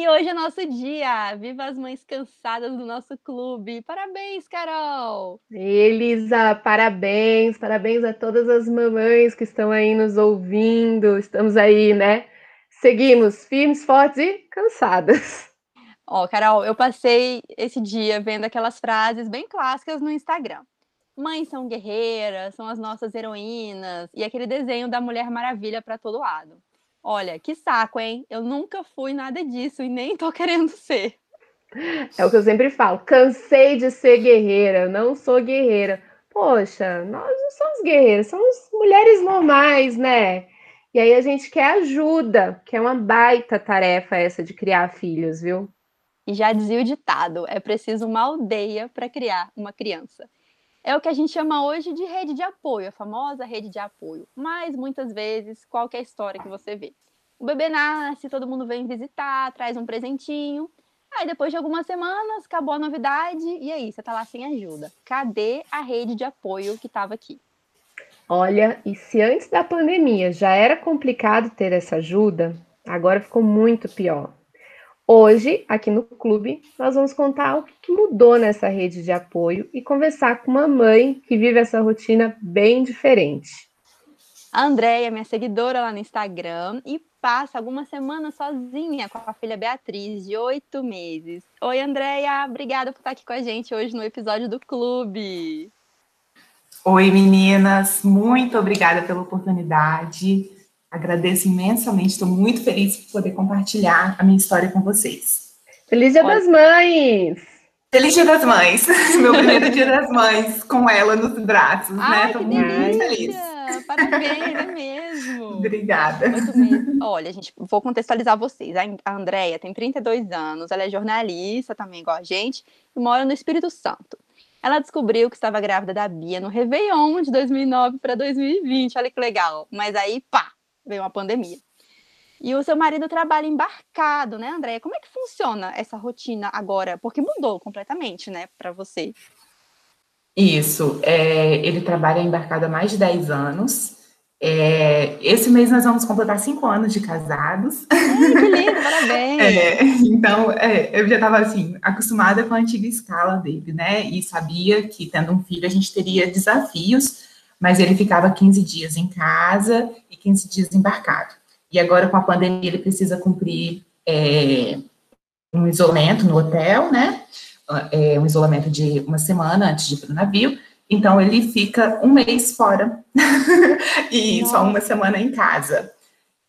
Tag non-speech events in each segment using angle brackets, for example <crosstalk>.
E hoje é nosso dia. Viva as mães cansadas do nosso clube. Parabéns, Carol! Elisa, parabéns, parabéns a todas as mamães que estão aí nos ouvindo. Estamos aí, né? Seguimos firmes, fortes e cansadas. Ó, Carol, eu passei esse dia vendo aquelas frases bem clássicas no Instagram. Mães são guerreiras, são as nossas heroínas, e aquele desenho da Mulher Maravilha para todo lado. Olha, que saco, hein? Eu nunca fui nada disso e nem tô <laughs> querendo ser. É o que eu sempre falo. Cansei de ser guerreira, não sou guerreira. Poxa, nós não somos guerreiras, somos mulheres normais, né? E aí a gente quer ajuda, que é uma baita tarefa essa de criar filhos, viu? E já dizia o ditado: é preciso uma aldeia para criar uma criança. É o que a gente chama hoje de rede de apoio, a famosa rede de apoio. Mas muitas vezes, qual a história que você vê? O bebê nasce, todo mundo vem visitar, traz um presentinho. Aí depois de algumas semanas, acabou a novidade, e aí, você tá lá sem ajuda. Cadê a rede de apoio que estava aqui? Olha, e se antes da pandemia já era complicado ter essa ajuda, agora ficou muito pior. Hoje, aqui no clube, nós vamos contar o que mudou nessa rede de apoio e conversar com uma mãe que vive essa rotina bem diferente. A Andréia é minha seguidora lá no Instagram e passa algumas semanas sozinha com a filha Beatriz, de oito meses. Oi, Andréia, obrigada por estar aqui com a gente hoje no episódio do Clube. Oi, meninas, muito obrigada pela oportunidade. Agradeço imensamente, estou muito feliz por poder compartilhar a minha história com vocês. Feliz Dia Olha. das Mães! Feliz Dia das Mães! <laughs> Meu primeiro Dia das Mães com ela nos braços, né? Ai, né? Estou muito feliz. Parabéns, é mesmo. Obrigada. Olha, gente, vou contextualizar vocês. A Andrea tem 32 anos, ela é jornalista também, igual a gente, e mora no Espírito Santo. Ela descobriu que estava grávida da Bia no Réveillon de 2009 para 2020. Olha que legal. Mas aí, pá, veio uma pandemia. E o seu marido trabalha embarcado, né, Andréia? Como é que funciona essa rotina agora? Porque mudou completamente, né, para você. Isso. É, ele trabalha embarcado há mais de 10 anos. É, esse mês nós vamos completar cinco anos de casados. Ai, que lindo, parabéns! <laughs> É, então, é, eu já estava assim, acostumada com a antiga escala dele, né? E sabia que tendo um filho a gente teria desafios mas ele ficava 15 dias em casa e 15 dias embarcado. E agora, com a pandemia, ele precisa cumprir é, um isolamento no hotel, né? É, um isolamento de uma semana antes de ir para o navio. Então, ele fica um mês fora <laughs> e só uma semana em casa.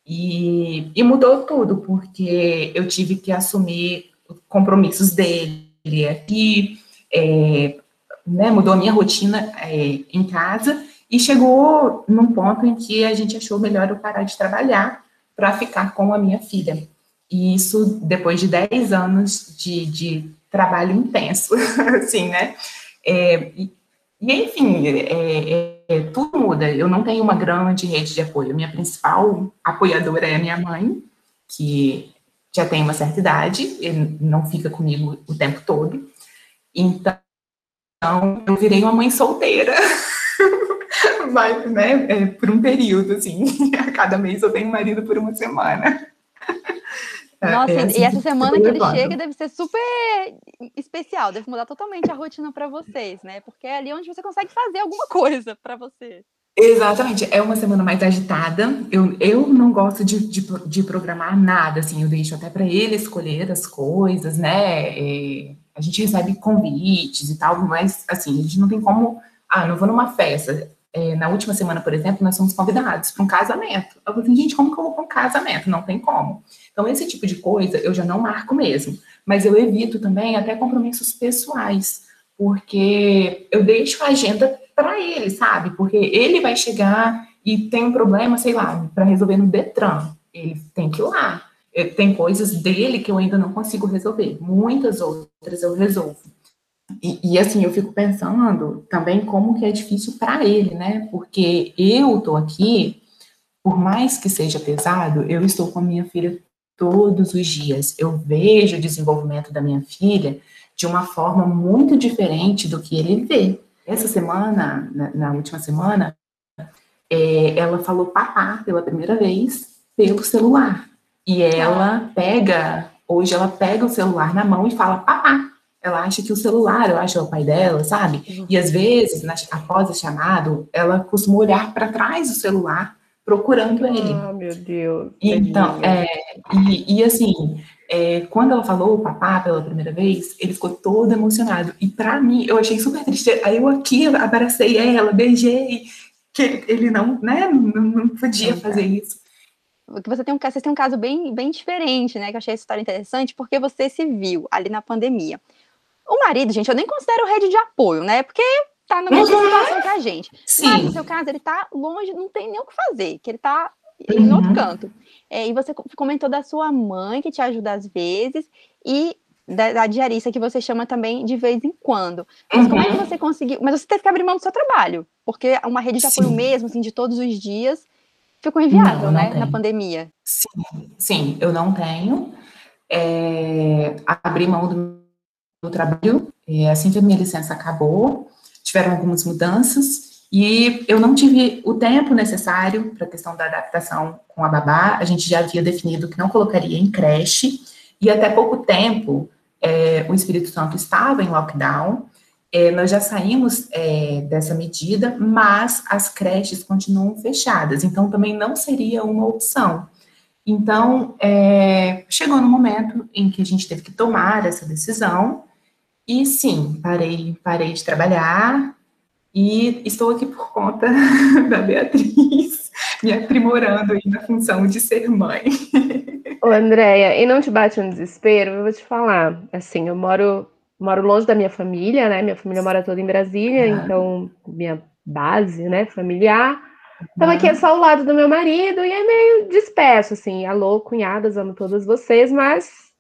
E, e, mudou tudo, porque eu tive que assumir compromissos dele aqui, é, né, mudou a minha rotina é, em casa e chegou num ponto em que a gente achou melhor eu parar de trabalhar para ficar com a minha filha. E isso depois de 10 anos de, de trabalho intenso, <laughs> assim, né? É, e, enfim, é, é, tudo muda. Eu não tenho uma grande rede de apoio. Minha principal apoiadora é a minha mãe, que já tem uma certa idade, e não fica comigo o tempo todo. Então, eu virei uma mãe solteira. <laughs> <laughs> vai, né, é, por um período, assim, <laughs> a cada mês eu tenho um marido por uma semana. <laughs> É, Nossa, é assim e essa semana que ele chega deve ser super especial, deve mudar totalmente a rotina para vocês, né? Porque é ali onde você consegue fazer alguma coisa para você. Exatamente, é uma semana mais agitada. Eu, eu não gosto de, de, de programar nada, assim, eu deixo até para ele escolher as coisas, né? É, a gente recebe convites e tal, mas assim, a gente não tem como. Ah, não vou numa festa é, na última semana, por exemplo, nós fomos convidados para um casamento. Eu falei, gente, como que eu vou para um casamento? Não tem como. Então, esse tipo de coisa eu já não marco mesmo. Mas eu evito também até compromissos pessoais, porque eu deixo a agenda para ele, sabe? Porque ele vai chegar e tem um problema, sei lá, para resolver no Detran. Ele tem que ir lá. Tem coisas dele que eu ainda não consigo resolver. Muitas outras eu resolvo. E, e, assim, eu fico pensando também como que é difícil para ele, né? Porque eu tô aqui, por mais que seja pesado, eu estou com a minha filha todos os dias. Eu vejo o desenvolvimento da minha filha de uma forma muito diferente do que ele vê. Essa semana, na, na última semana, é, ela falou papá pela primeira vez pelo celular. E ela pega hoje ela pega o celular na mão e fala, papá. Ela acha que o celular, eu acho, é o pai dela, sabe? Uhum. E às vezes, na, após o chamado, ela costuma olhar para trás do celular procurando ele. Ah, meu Deus. Então, é, e, e assim, é, quando ela falou o papá pela primeira vez, ele ficou todo emocionado. E para mim, eu achei super triste. Aí eu aqui abracei ela, beijei, que ele não, né, não, não podia fazer isso você tem um, vocês têm um caso bem, bem diferente, né? Que eu achei essa história interessante, porque você se viu ali na pandemia. O marido, gente, eu nem considero rede de apoio, né? Porque tá na mesma uhum. situação que a gente. Sim. Mas no seu caso, ele tá longe, não tem nem o que fazer, que ele tá uhum. em outro canto. É, e você comentou da sua mãe, que te ajuda às vezes, e da, da diarista, que você chama também de vez em quando. Mas uhum. como é que uhum. você conseguiu? Mas você teve que abrir mão do seu trabalho, porque uma rede de apoio Sim. mesmo, assim, de todos os dias, ficou inviável, não, não né, tenho. na pandemia. Sim, sim, eu não tenho. É, abri mão do meu trabalho, é, assim que a minha licença acabou, tiveram algumas mudanças, e eu não tive o tempo necessário para a questão da adaptação com a babá. A gente já havia definido que não colocaria em creche, e até pouco tempo é, o Espírito Santo estava em lockdown, é, nós já saímos é, dessa medida, mas as creches continuam fechadas, então também não seria uma opção. Então, é, chegou no momento em que a gente teve que tomar essa decisão, e sim, parei, parei de trabalhar, e estou aqui por conta <laughs> da Beatriz, me aprimorando aí na função de ser mãe. Ô, Andréia, e não te bate um desespero? Eu vou te falar, assim, eu moro moro longe da minha família, né? Minha família mora toda em Brasília, uhum. então minha base, né, familiar. Então aqui é só o lado do meu marido e é meio disperso, assim. Alô, cunhadas, amo todas vocês, mas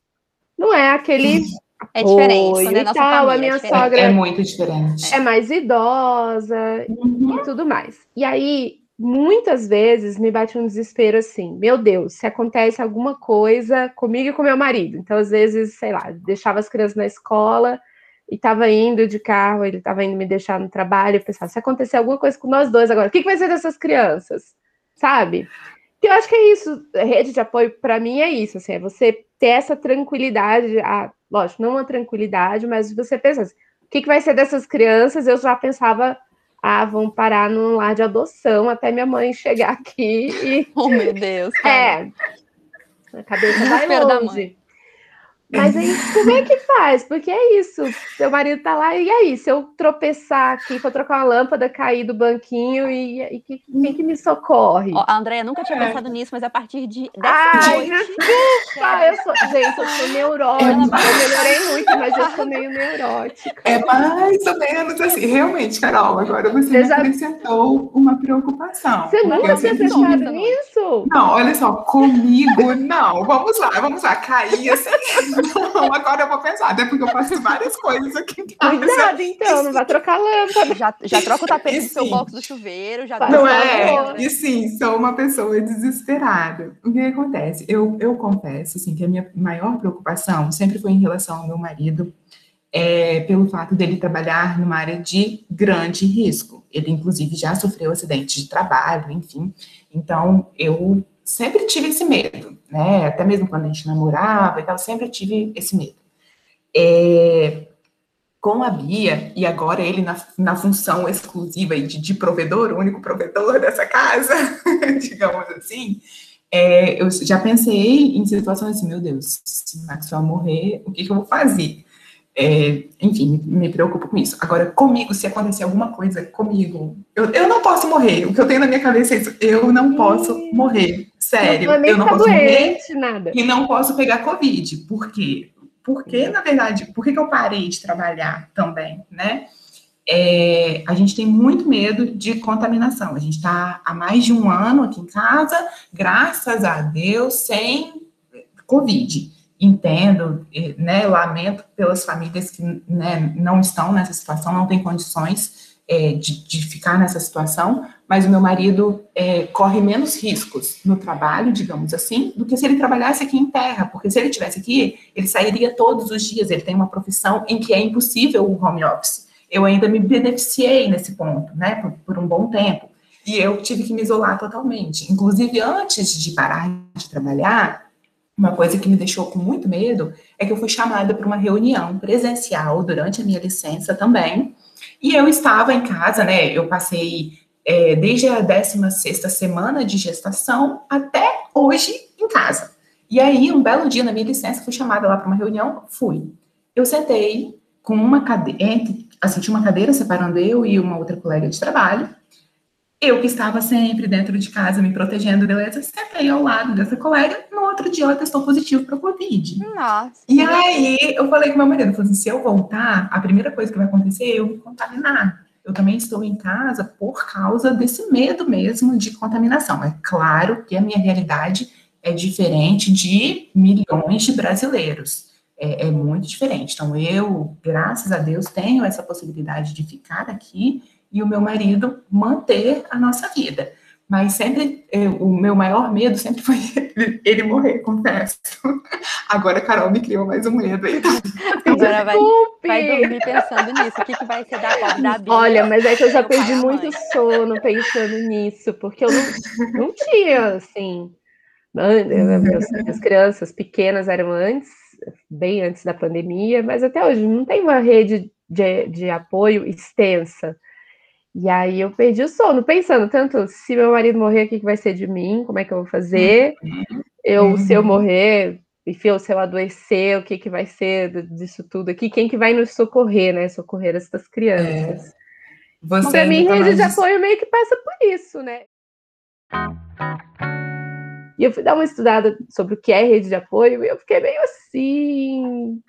não é aquele <laughs> é diferente, né? Nossa tal, a minha é sogra é muito diferente. É mais idosa uhum. e tudo mais. E aí muitas vezes me bate um desespero assim, meu Deus, se acontece alguma coisa comigo e com meu marido. Então, às vezes, sei lá, deixava as crianças na escola e estava indo de carro, ele estava indo me deixar no trabalho, eu pensava, se acontecer alguma coisa com nós dois agora, o que, que vai ser dessas crianças? Sabe? Que eu acho que é isso, rede de apoio para mim é isso, assim, é você ter essa tranquilidade, a, lógico, não uma tranquilidade, mas você pensa assim, o que, que vai ser dessas crianças? Eu já pensava ah, vão parar num lar de adoção até minha mãe chegar aqui e. <laughs> Oh, meu Deus! <laughs> Cara. É. A cabeça vai longe. Mas aí, como é que faz? Porque é isso. Seu marido tá lá, e aí? Se eu tropeçar aqui, for trocar uma lâmpada, cair do banquinho, e, e que, quem que me socorre? a Andréia nunca tinha pensado nisso, mas a partir de. Ai, desculpa! Eu sou, gente, eu sou neurótica. É eu melhorei muito, mas eu sou meio neurótica. É mais ou menos assim. Realmente, Carol, agora você, você já... acrescentou uma preocupação. Você nunca tinha pensado nisso? Não, olha só, comigo não. Vamos lá, vamos lá. Cair assim. <laughs> Não, agora eu vou pensar, até porque eu faço várias coisas aqui em casa. Cuidado, então, não vai trocar lâmpada. Já, já troca o tapete do seu box do chuveiro, já Não é? E sim, sou uma pessoa desesperada. O que acontece? Eu, eu confesso, assim, que a minha maior preocupação sempre foi em relação ao meu marido, é, pelo fato dele trabalhar numa área de grande risco. Ele, inclusive, já sofreu acidente de trabalho, enfim. Então, eu sempre tive esse medo, né? Até mesmo quando a gente namorava e tal, sempre tive esse medo. É, com a Bia, e agora ele na, na função exclusiva de, de provedor, o único provedor dessa casa, <laughs> digamos assim, é, eu já pensei em situações assim, meu Deus, se o Maxwell morrer, o que, que eu vou fazer? É, enfim, me, me, preocupo com isso. Agora, comigo, se acontecer alguma coisa comigo, eu, eu não posso morrer. O que eu tenho na minha cabeça é isso, eu não posso morrer. Sério, não eu não posso doente, morrer nada. e não posso pegar Covid. Por quê? Porque, na verdade, por que, que eu parei de trabalhar também, né? É, a gente tem muito medo de contaminação. A gente está há mais de um ano aqui em casa, graças a Deus, sem Covid entendo, né, lamento pelas famílias que né, não estão nessa situação, não têm condições é, de, de, ficar nessa situação, mas o meu marido é, corre menos riscos no trabalho, digamos assim, do que se ele trabalhasse aqui em terra, porque se ele estivesse aqui, ele sairia todos os dias, ele tem uma profissão em que é impossível o home office. Eu ainda me beneficiei nesse ponto, né, por, por um bom tempo, e eu tive que me isolar totalmente. Inclusive, antes de parar de trabalhar, uma coisa que me deixou com muito medo é que eu fui chamada para uma reunião presencial durante a minha licença também. E eu estava em casa, né? Eu passei é, desde a 16 semana de gestação até hoje em casa. E aí, um belo dia na minha licença, fui chamada lá para uma reunião, fui. Eu sentei com uma cadeira, assim, tinha uma cadeira separando eu e uma outra colega de trabalho. Eu que estava sempre dentro de casa me protegendo, beleza? Sentei ao lado dessa colega. No outro dia ela testou positivo para Covid. Nossa. E aí eu falei com meu marido, falei assim, se eu voltar, a primeira coisa que vai acontecer é eu me contaminar. Eu também estou em casa por causa desse medo mesmo de contaminação. É claro que a minha realidade é diferente de milhões de brasileiros. É, é, muito diferente. Então, eu, graças a Deus, tenho essa possibilidade de ficar aqui e o meu marido manter a nossa vida. Mas sempre, eu, o meu maior medo sempre foi <laughs> ele, ele, morrer, confesso. Agora a Carol me criou mais um medo aí. Agora vai, vai dormir pensando nisso. O que, que vai ser da pobre da Bíblia? Olha, mas é que eu já perdi muito sono pensando nisso, porque eu não, não tinha, assim. As crianças pequenas eram antes, bem antes da pandemia, mas até hoje não tem uma rede de, de apoio extensa. E aí eu perdi o sono, pensando tanto se meu marido morrer, o que, que vai ser de mim, como é que eu vou fazer? Eu, uhum. se eu morrer, enfim, se eu adoecer, o que, que vai ser disso tudo aqui? Quem que vai nos socorrer, né? Socorrer essas crianças. É. Você a minha rede de apoio meio que passa por isso, né? E eu fui dar uma estudada sobre o que é rede de apoio e eu fiquei meio assim.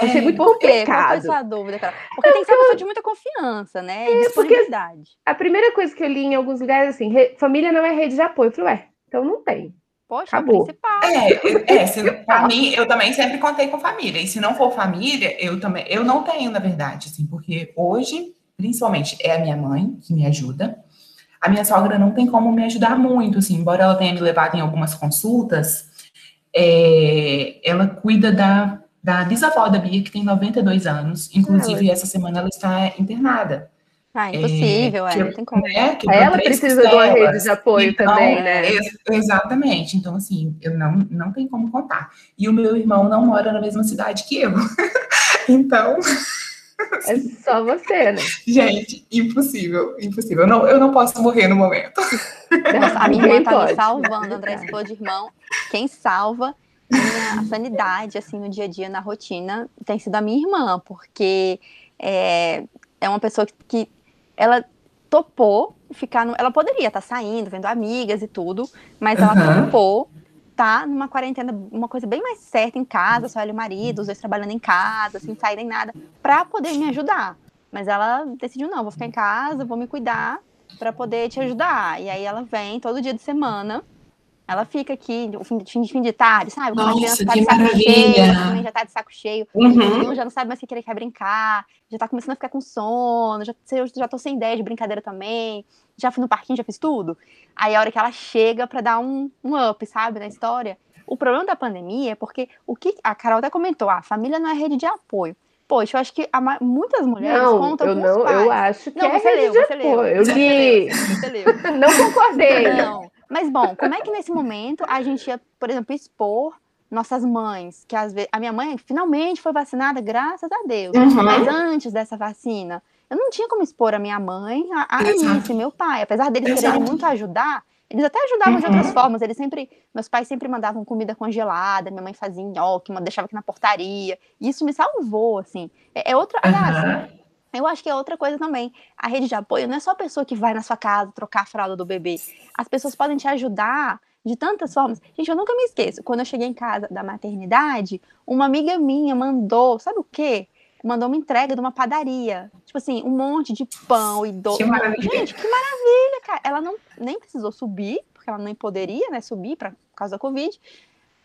Achei é, muito por complicado. Qual foi a dúvida, cara? Porque tem que ser uma pessoa de muita confiança, né? E é, disponibilidade. A primeira coisa que eu li em alguns lugares assim, re... família não é rede de apoio. Eu falei, ué, então não tem. Poxa, Acabou. principal. É, é <laughs> se, pra mim, eu também sempre contei com família. E se não for família, eu também. Eu não tenho, na verdade, assim, porque hoje, principalmente, é a minha mãe que me ajuda. A minha sogra não tem como me ajudar muito, assim, embora ela tenha me levado em algumas consultas, é, ela cuida da, da bisavó da Bia, que tem 92 anos, inclusive ah, essa semana ela está internada. Ah, impossível, é, é não tem como. É, ela precisa de uma rede de apoio então, também, né? Ex exatamente. Então, assim, eu não, não tenho como contar. E o meu irmão não mora na mesma cidade que eu. <laughs> então. É só você, né? Gente, impossível, impossível. Eu não, eu não posso morrer no momento. Nossa, a minha irmã tá me salvando, André, esse <laughs> de irmão. Quem salva minha sanidade, assim, no dia a dia, na rotina, tem sido a minha irmã, porque é, é uma pessoa que, que ela topou ficar no, ela poderia estar tá saindo, vendo amigas e tudo, mas ela uhum. topou tá numa quarentena, uma coisa bem mais certa em casa, só ela e o marido, os dois trabalhando em casa, sem sair nem nada, para poder me ajudar. Mas ela decidiu, não, vou ficar em casa, vou me cuidar para poder te ajudar. E aí ela vem todo dia de semana, ela fica aqui, fim, fim, fim de tarde, sabe? Quando Nossa, a criança tá de saco maravilha. cheio, também já tá de saco cheio, uhum. já não sabe mais o que ele quer brincar, já tá começando a ficar com sono, já, eu já tô sem ideia de brincadeira também já fui no parquinho, já fiz tudo. Aí a hora que ela chega para dar um, um up, sabe, na história. O problema da pandemia é porque o que a Carol até comentou, ah, a família não é rede de apoio. Poxa, eu acho que a, muitas mulheres não, contam eu com não, pais. Eu acho que não, é você rede leu, de você apoio. Leu, eu li. Você leu. <laughs> não concordei. Não. Mas bom, como é que nesse momento a gente ia, por exemplo, expor nossas mães, que às vezes a minha mãe finalmente foi vacinada, graças a Deus. Uhum. Mas antes dessa vacina, eu não tinha como expor a minha mãe a, a Alice, meu pai. Apesar deles Exato. quererem muito ajudar, eles até ajudavam uhum. de outras formas. Eles sempre, meus pais sempre mandavam comida congelada, minha mãe fazia nhoque, deixava aqui na portaria. E isso me salvou, assim. É, é outra. Uhum. Eu acho que é outra coisa também. A rede de apoio não é só a pessoa que vai na sua casa trocar a fralda do bebê. As pessoas podem te ajudar de tantas formas. Gente, eu nunca me esqueço. Quando eu cheguei em casa da maternidade, uma amiga minha mandou, sabe o quê? mandou uma entrega de uma padaria. Tipo assim, um monte de pão e doce. Gente, que maravilha, cara. Ela não nem precisou subir, porque ela nem poderia, né, subir pra, por causa da Covid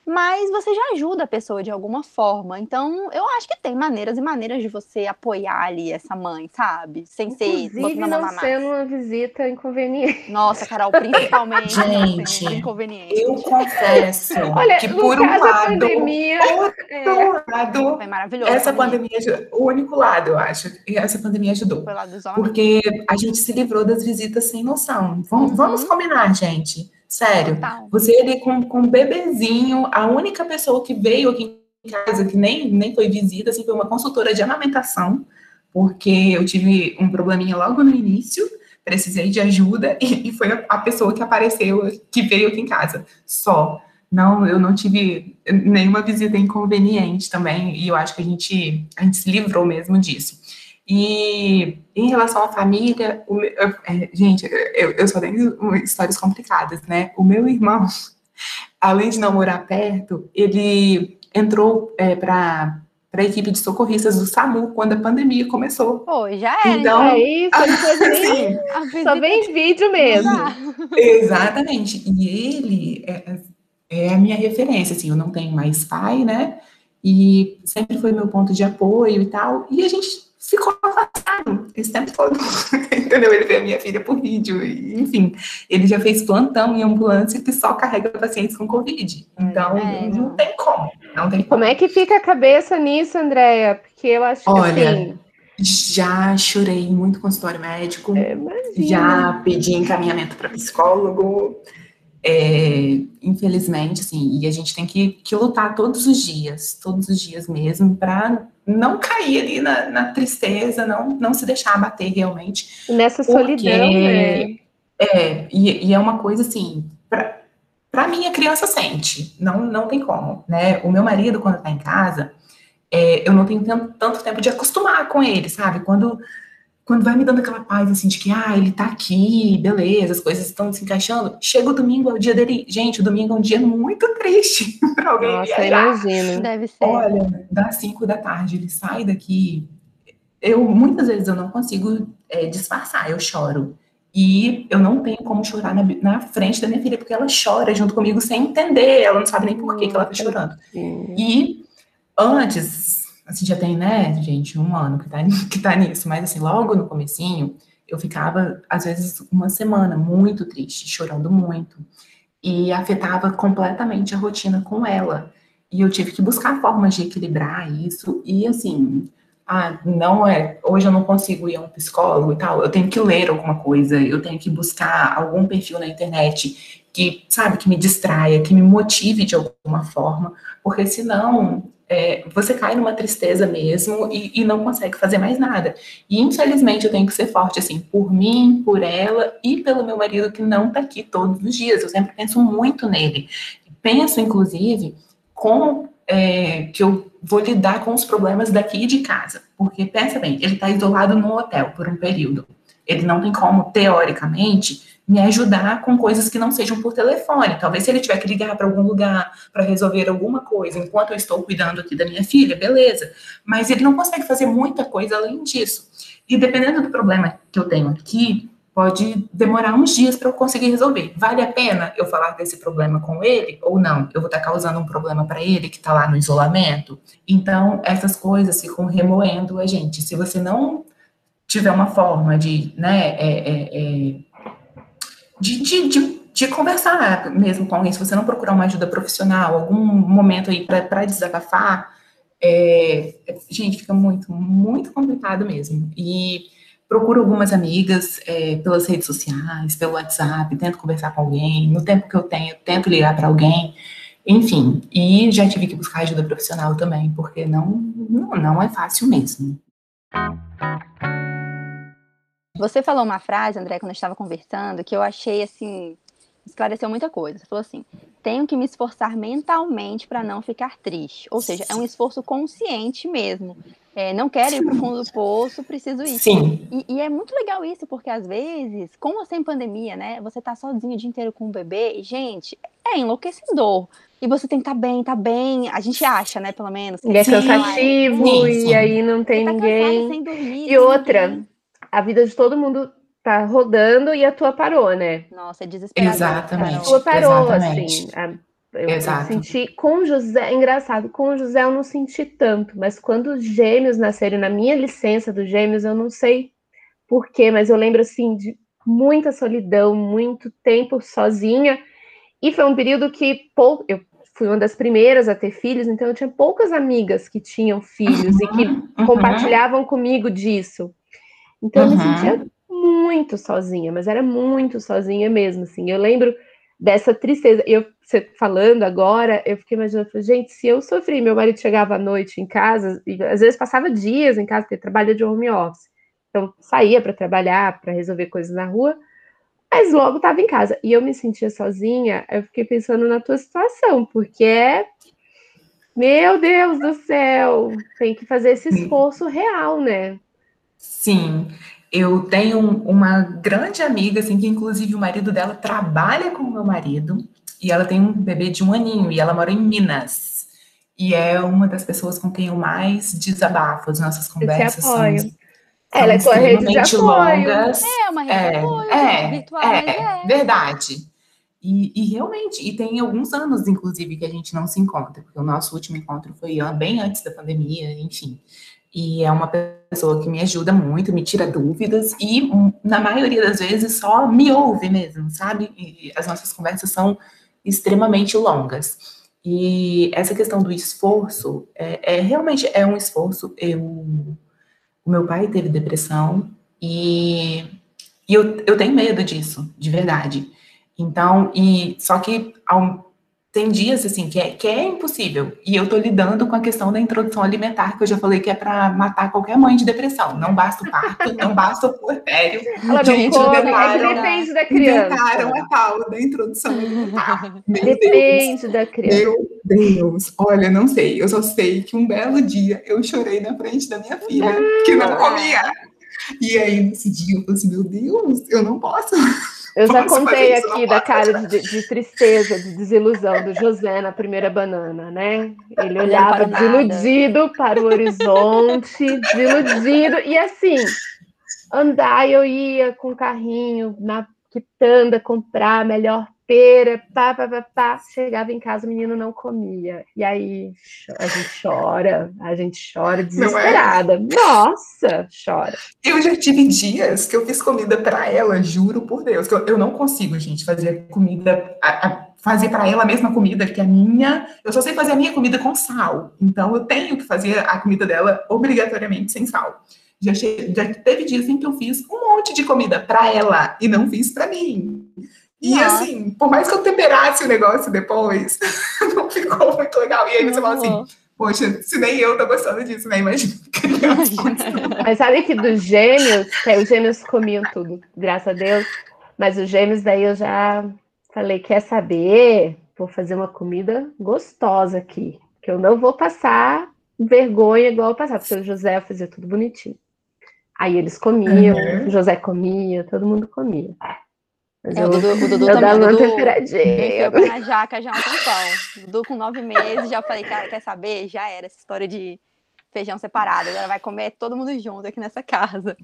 mas você já ajuda a pessoa de alguma forma. Então, eu acho que tem maneiras e maneiras de você apoiar ali essa mãe, sabe? Sem Inclusive, ser não sendo uma visita inconveniente. Nossa, Carol, principalmente Gente, inconveniente. Eu confesso <laughs> Olha, que por um lado, pandemia, é, lado, foi maravilhoso. Essa pandemia, o único lado, eu acho, essa pandemia ajudou. Porque a gente se livrou das visitas sem noção. Vamos, uhum. vamos combinar, gente Sério. Você ali com, com um bebezinho, a única pessoa que veio aqui em casa, que nem, nem foi visita, assim, foi uma consultora de amamentação, porque eu tive um probleminha logo no início, precisei de ajuda, <laughs> e, e foi a, a pessoa que apareceu, que veio aqui em casa. Só. Não, eu não tive nenhuma visita inconveniente também, e eu acho que a gente, a gente se livrou mesmo disso. E em relação à família, meu, eu, é, gente, eu, eu só tenho histórias complicadas, né? O meu irmão, <laughs> além de não morar perto, ele entrou é, para para a equipe de socorristas do SAMU quando a pandemia começou. Pô, já era. Então, é isso, assim, <laughs> só vem vídeo mesmo. <laughs> Exatamente. E ele é, é, a minha referência, assim, eu não tenho mais pai, né? E sempre foi meu ponto de apoio e tal. E a gente ficou afastado esse tempo todo. <laughs> Entendeu? Ele vê a minha filha por vídeo, enfim. Ele já fez plantão em ambulância que só carrega pacientes com Covid. Então, é, não, não tem como. Não tem como. como é que fica a cabeça nisso, Andréia? Porque eu acho Olha, que assim... Já chorei muito com consultório médico, é, já pedi encaminhamento para psicólogo, é, infelizmente, assim, e a gente tem que, que lutar todos os dias, todos os dias mesmo, para não cair ali na, na, tristeza, não, não se deixar abater realmente. Nessa solidão, né? É, e, e, é uma coisa assim, para mim a criança sente, não, não tem como, né? O meu marido, quando tá em casa, é, eu não tenho tanto tempo de acostumar com ele, sabe? Quando quando vai me dando aquela paz, assim, de que, ah, ele tá aqui, beleza, as coisas estão se encaixando, chega o domingo, é o dia dele. Gente, o domingo é um dia muito triste <laughs> para alguém Nossa, viajar. imagino. Deve ser. Olha, das 5 da tarde, ele sai daqui. Eu, muitas vezes, eu não consigo é, disfarçar, eu choro. E eu não tenho como chorar na, na, frente da minha filha, porque ela chora junto comigo sem entender, ela não sabe nem por que, que ela tá chorando. E antes, assim, já tem, né, gente, um ano que tá, <laughs> que tá nisso, mas assim, logo no comecinho, eu ficava, às vezes, uma semana muito triste, chorando muito, e afetava completamente a rotina com ela. E eu tive que buscar formas de equilibrar isso, e assim, ah, não é, hoje eu não consigo ir a um psicólogo e tal, eu tenho que ler alguma coisa, eu tenho que buscar algum perfil na internet que, sabe, que me distraia, que me motive de alguma forma, porque senão é, você cai numa tristeza mesmo e, e, não consegue fazer mais nada. E infelizmente eu tenho que ser forte, assim, por mim, por ela e pelo meu marido que não tá aqui todos os dias. Eu sempre penso muito nele. Penso, inclusive, como é, que eu vou lidar com os problemas daqui de casa. Porque, pensa bem, ele está isolado no hotel por um período. Ele não tem como, teoricamente, me ajudar com coisas que não sejam por telefone. Talvez se ele tiver que ligar para algum lugar para resolver alguma coisa enquanto eu estou cuidando aqui da minha filha, beleza. Mas ele não consegue fazer muita coisa além disso. E dependendo do problema que eu tenho aqui, pode demorar uns dias para eu conseguir resolver. Vale a pena eu falar desse problema com ele ou não? Eu vou estar tá causando um problema para ele que está lá no isolamento? Então, essas coisas ficam remoendo a gente. Se você não tiver uma forma de, né, é, é, é de, de, de, de, conversar mesmo com alguém, se você não procurar uma ajuda profissional, algum momento aí para desabafar, é, gente, fica muito, muito complicado mesmo. E procuro algumas amigas é, pelas redes sociais, pelo WhatsApp, tento conversar com alguém, no tempo que eu tenho, tento ligar para alguém, enfim, e já tive que buscar ajuda profissional também, porque não, não, não é fácil mesmo. Você falou uma frase, André, quando a gente estava conversando, que eu achei assim, esclareceu muita coisa. Você falou assim: tenho que me esforçar mentalmente para não ficar triste. Ou seja, é um esforço consciente mesmo. É, não quero ir para o fundo do poço, preciso ir. Sim. E, e, é muito legal isso, porque às vezes, com ou sem pandemia, né? Você tá sozinho o dia inteiro com o bebê, e, gente, é enlouquecedor. E você tem que estar tá bem, tá bem. A gente acha, né, pelo menos. E é cansativo, e aí não tem tá ninguém. Cansado, sem dormir, e outra. Ninguém a vida de todo mundo tá rodando e a tua parou, né? Nossa, é desesperador. Exatamente. A tua parou, exatamente. assim. A, eu, Exato. senti com o José, é engraçado, com o José eu não senti tanto, mas quando os gêmeos nasceram, na minha licença dos gêmeos, eu não sei porquê, mas eu lembro assim de muita solidão, muito tempo sozinha, e foi um período que pou, eu fui uma das primeiras a ter filhos, então eu tinha poucas amigas que tinham filhos uhum, e que uhum. compartilhavam comigo disso. Então uhum. eu me sentia muito sozinha, mas era muito sozinha mesmo, assim. Eu lembro dessa tristeza. Eu você falando agora, eu fiquei imaginando, gente, se eu sofri, meu marido chegava à noite em casa, e às vezes passava dias em casa, porque trabalha de home office. Então, saía para trabalhar, para resolver coisas na rua, mas logo estava em casa. E eu me sentia sozinha, eu fiquei pensando na tua situação, porque é. Meu Deus do céu, tem que fazer esse esforço real, né? Sim, eu tenho uma grande amiga, assim, que inclusive o marido dela trabalha com o meu marido, e ela tem um bebê de um aninho, e ela mora em Minas. E é uma das pessoas com quem eu mais desabafo. As nossas conversas são, são ela é tua rede de apoio. longas. É, uma rede é, de apoio, é, virtual, é, é, verdade. E, e, realmente, e tem alguns anos, inclusive, que a gente não se encontra, porque o nosso último encontro foi bem antes da pandemia, enfim e é uma pessoa que me ajuda muito, me tira dúvidas e, na maioria das vezes, só me ouve mesmo, sabe? E as nossas conversas são extremamente longas. E essa questão do esforço é, é realmente é um esforço. Eu, o meu pai teve depressão e, e eu, eu tenho medo disso, de verdade. Então, e só que ao, tem dias assim que é, que é impossível. E eu tô lidando com a questão da introdução alimentar, que eu já falei que é para matar qualquer mãe de depressão. Não basta o parto, não basta o puerpério. <laughs> Ela Gente, come, inventaram, é depende da criança. Inventaram a tal da introdução alimentar. <laughs> Meu depende Deus. da criança. Meu Deus, olha, não sei. Eu só sei que um belo dia eu chorei na frente da minha filha, que não comia. E aí, nesse dia, eu falei assim, meu Deus, eu não posso. Eu já contei aqui da cara de, de, tristeza, de desilusão do José na primeira banana, né? Ele olhava desiludido para o horizonte, desiludido, e assim, andar eu ia com o carrinho na quitanda comprar a melhor pera, pá, pá, pá, pá. Chegava em casa, o menino não comia. E aí a gente chora, a gente chora é? desesperada. É? Nossa, chora. Eu já tive dias que eu fiz comida para ela, juro por Deus, que eu, eu não consigo, gente, fazer comida. A, a, fazer para ela a mesma comida que a minha. Eu só sei fazer a minha comida com sal. Então eu tenho que fazer a comida dela obrigatoriamente sem sal. Já, já teve dias em que eu fiz um monte de comida para ela e não fiz para mim. E assim, por mais que eu temperasse o negócio depois, <laughs> não ficou muito legal. E aí você fala assim, poxa, se nem eu tô gostando disso, né? Imagina. Mas sabe que dos gêmeos, que os gêmeos comiam tudo, graças a Deus. Mas os gêmeos daí eu já falei, quer saber? Vou fazer uma comida gostosa aqui. Que eu não vou passar vergonha igual eu passava, porque o José fazia tudo bonitinho. Aí eles comiam, uhum. o José comia, todo mundo comia. Mas é, eu, o Dudu, o Dudu eu também. Dudu temperadinha. na jaca já há um tempão. Dudu com nove meses, já falei, cara, quer saber? Já era essa história de feijão separado. Agora vai comer todo mundo junto aqui nessa casa.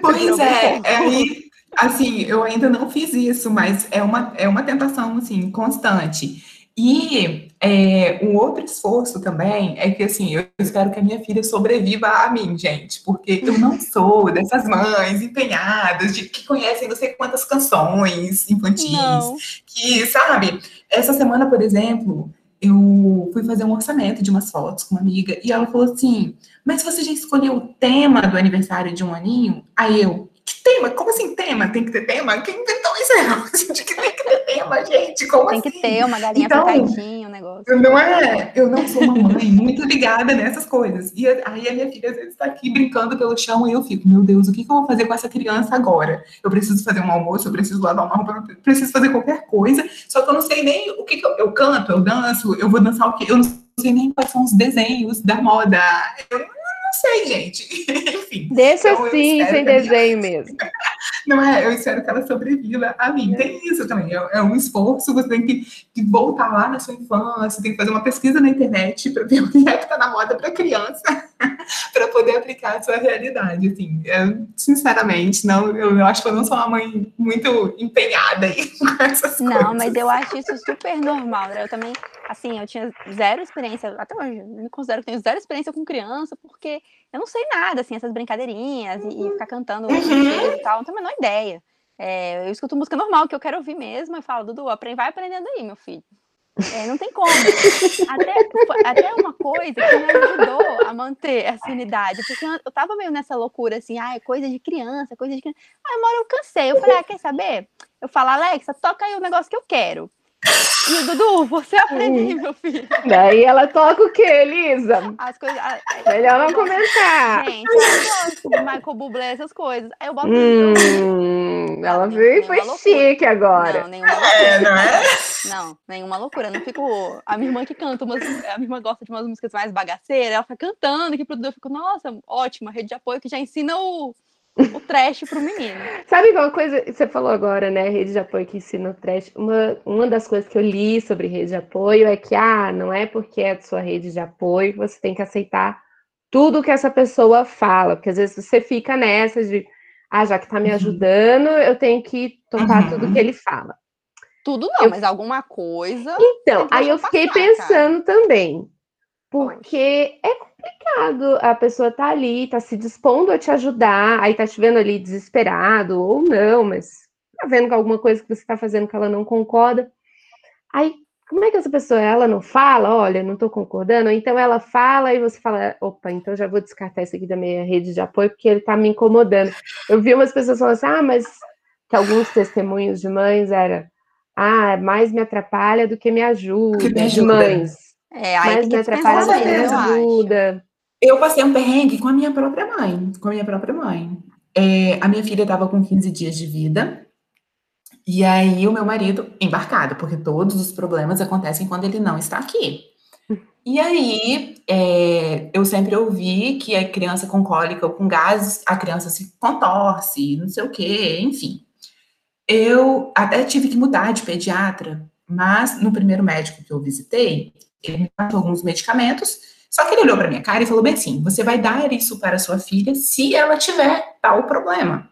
Pois é, é aí, assim, eu ainda não fiz isso, mas é uma, é uma tentação, assim, constante. E é, um outro esforço também é que, assim, eu espero que a minha filha sobreviva a mim, gente, porque eu não <laughs> sou dessas mães empenhadas, de que conhecem não sei quantas canções infantis, não. que, sabe? Essa semana, por exemplo, eu fui fazer um orçamento de umas fotos com uma amiga e ela falou assim: Mas você já escolheu o tema do aniversário de um aninho? Aí eu, que tema? Como assim tema? Tem que ter tema? Quem inventou isso? <laughs> De que tem que ter tema, gente? Como tem assim? que ter uma galinha então, pintadinha, um negócio. Não é? Eu não sou uma mãe muito ligada nessas coisas. E aí a minha filha às vezes está aqui brincando pelo chão e eu fico, meu Deus, o que, que eu vou fazer com essa criança agora? Eu preciso fazer um almoço, eu preciso lavar uma roupa, eu preciso fazer qualquer coisa, só que eu não sei nem o que, que eu, eu canto, eu danço, eu vou dançar o quê? Eu não sei nem quais são os desenhos da moda. Eu não sei, gente. <laughs> Enfim. Deixa então, assim, sem desenho <laughs> mesmo. Não é, eu espero que ela sobreviva a mim. Tem isso também, é, é um esforço, você tem que, que, voltar lá na sua infância, tem que fazer uma pesquisa na internet para ver <laughs> o que é que está na moda para criança, <laughs> para poder aplicar a sua realidade. Assim, eu, sinceramente, não, eu, eu, acho que eu não sou uma mãe muito empenhada aí <laughs> com essas não, coisas. Não, mas eu acho isso super normal. Né? Eu também, assim, eu tinha zero experiência, até hoje, eu me considero que tenho zero experiência com criança, porque eu não sei nada, assim, essas brincadeirinhas e, e ficar cantando uhum. e tal, não tenho a menor ideia. É, eu escuto música normal, que eu quero ouvir mesmo, eu falo, Dudu, aprende, vai aprendendo aí, meu filho. É, não tem como. Até, até uma coisa que me ajudou a manter essa unidade. Porque eu tava meio nessa loucura, assim, ah, é coisa de criança, coisa de criança. Aí uma hora eu cansei. Eu falei, ah, quer saber? Eu falo, Alexa, toca aí o negócio que eu quero. E o Dudu, você aprende, meu filho. Daí ela toca o quê, Elisa? As coisas. Melhor não comentar. Gente, eu gosto de Michael Bublé, essas coisas. Aí eu boto. Hum, ela veio e foi chique agora. Não, nenhuma loucura. É, não é? Não, nenhuma loucura. Não fico. A minha irmã que canta, umas... a minha irmã gosta de umas músicas mais bagaceiras, ela fica cantando aqui pro Dudu. Eu fico, nossa, ótima, rede de apoio que já ensina o o trash pro menino. Sabe uma coisa você falou agora, né? Rede de apoio que ensina o trash. Uma, uma das coisas que eu li sobre rede de apoio é que, ah, não é porque é de sua rede de apoio que você tem que aceitar tudo que essa pessoa fala, porque às vezes você fica nessa de, ah, já que tá me uhum. ajudando, eu tenho que topar uhum. tudo que ele fala. Tudo não, eu... mas alguma coisa. Então, aí eu fiquei passar, pensando cara. também. Porque é complicado. A pessoa tá ali, tá se dispondo a te ajudar, aí tá te vendo ali desesperado, ou não, mas tá vendo que alguma coisa que você tá fazendo que ela não concorda. Aí, como é que essa pessoa, ela não fala, olha, não tô concordando, então ela fala e você fala, opa, então já vou descartar isso aqui da minha rede de apoio, porque ele tá me incomodando. Eu vi umas pessoas falando assim, ah, mas que alguns testemunhos de mães era, ah, mais me atrapalha do que me ajuda, que me ajuda. mães. É, aí Mas me atrapalha da ajuda. Eu passei um perrengue com a minha própria mãe, com a minha própria mãe. É, a minha filha estava com 15 dias de vida, e aí o meu marido embarcado, porque todos os problemas acontecem quando ele não está aqui. E aí, é, eu sempre ouvi que a criança com cólica ou com gases, a criança se contorce, não sei o quê, enfim. Eu até tive que mudar de pediatra, mas no primeiro médico que eu visitei, ele me passou alguns medicamentos, só que ele olhou para minha cara e falou bem assim: você vai dar isso para sua filha se ela tiver tal problema.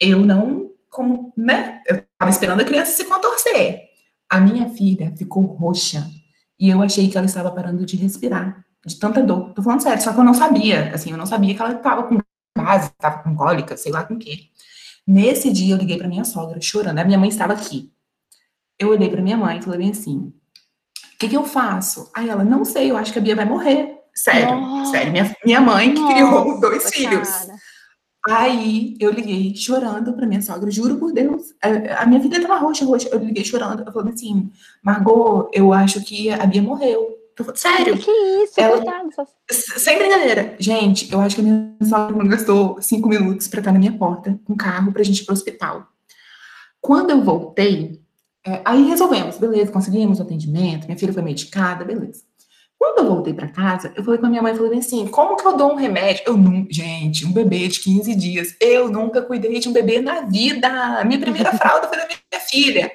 Eu não, como, né? Eu estava esperando a criança se contorcer. A minha filha ficou roxa e eu achei que ela estava parando de respirar, de tanta dor. Tô falando sério, só que eu não sabia, assim, eu não sabia que ela estava com gás, estava com cólica, sei lá com o quê. Nesse dia eu liguei para minha sogra, chorando. A minha mãe estava aqui. Eu olhei para minha mãe e falei bem assim: o que, que eu faço? Aí ela, não sei, eu acho que a Bia vai morrer. Sério, Nossa. sério. Minha, minha mãe que Nossa, criou dois cara. filhos. Aí eu liguei chorando para minha sogra, juro por Deus. A, a minha vida tava roxa, roxa. Eu liguei chorando. Eu falei assim, Margot, eu acho que a Bia morreu. Falei, Sério? Que isso, ela, Sem brincadeira. Gente, eu acho que a minha sogra gastou cinco minutos para estar na minha porta com um carro pra gente ir pro hospital. Quando eu voltei, é, aí resolvemos, beleza, conseguimos o atendimento, minha filha foi medicada, beleza. Quando eu voltei para casa, eu falei com a minha mãe, falei assim, como que eu dou um remédio? Eu nunca, gente, um bebê de 15 dias, eu nunca cuidei de um bebê na vida. Minha primeira <laughs> fralda foi da minha filha.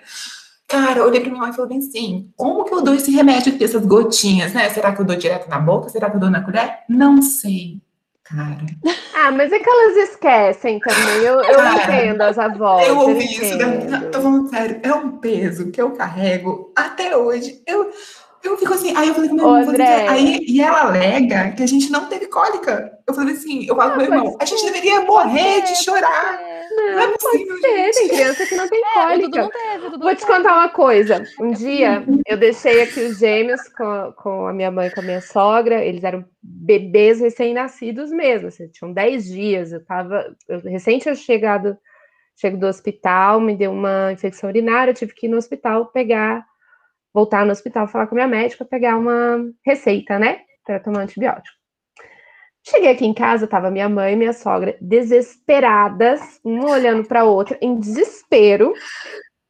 Cara, eu olhei pra minha mãe e falei assim, como que eu dou esse remédio aqui, essas gotinhas, né? Será que eu dou direto na boca? Será que eu dou na colher? Não sei cara. Ah, mas é que elas esquecem também. Eu, eu cara, entendo as avós. Eu ouvi eu isso, né? tô falando sério. É um peso que eu carrego até hoje. Eu, eu fico assim, aí eu falei com meu irmão, aí, e ela alega que a gente não teve cólica. Eu falei assim, eu falo com meu irmão, a gente deveria morrer de chorar. Não, não é possível, pode ser, tem criança que não tem é, cólica. Não teve, Vou te contar uma coisa. Um dia eu deixei aqui os gêmeos com, com a minha mãe e com a minha sogra, eles eram bebês recém-nascidos mesmo, assim, tinham 10 dias. Eu tava, eu, recente eu chegado, chego do hospital, me deu uma infecção urinária, eu tive que ir no hospital pegar voltar no hospital, falar com a minha médica, pegar uma receita, né, para tomar antibiótico. Cheguei aqui em casa, tava minha mãe e minha sogra desesperadas, uma olhando para a outra, em desespero,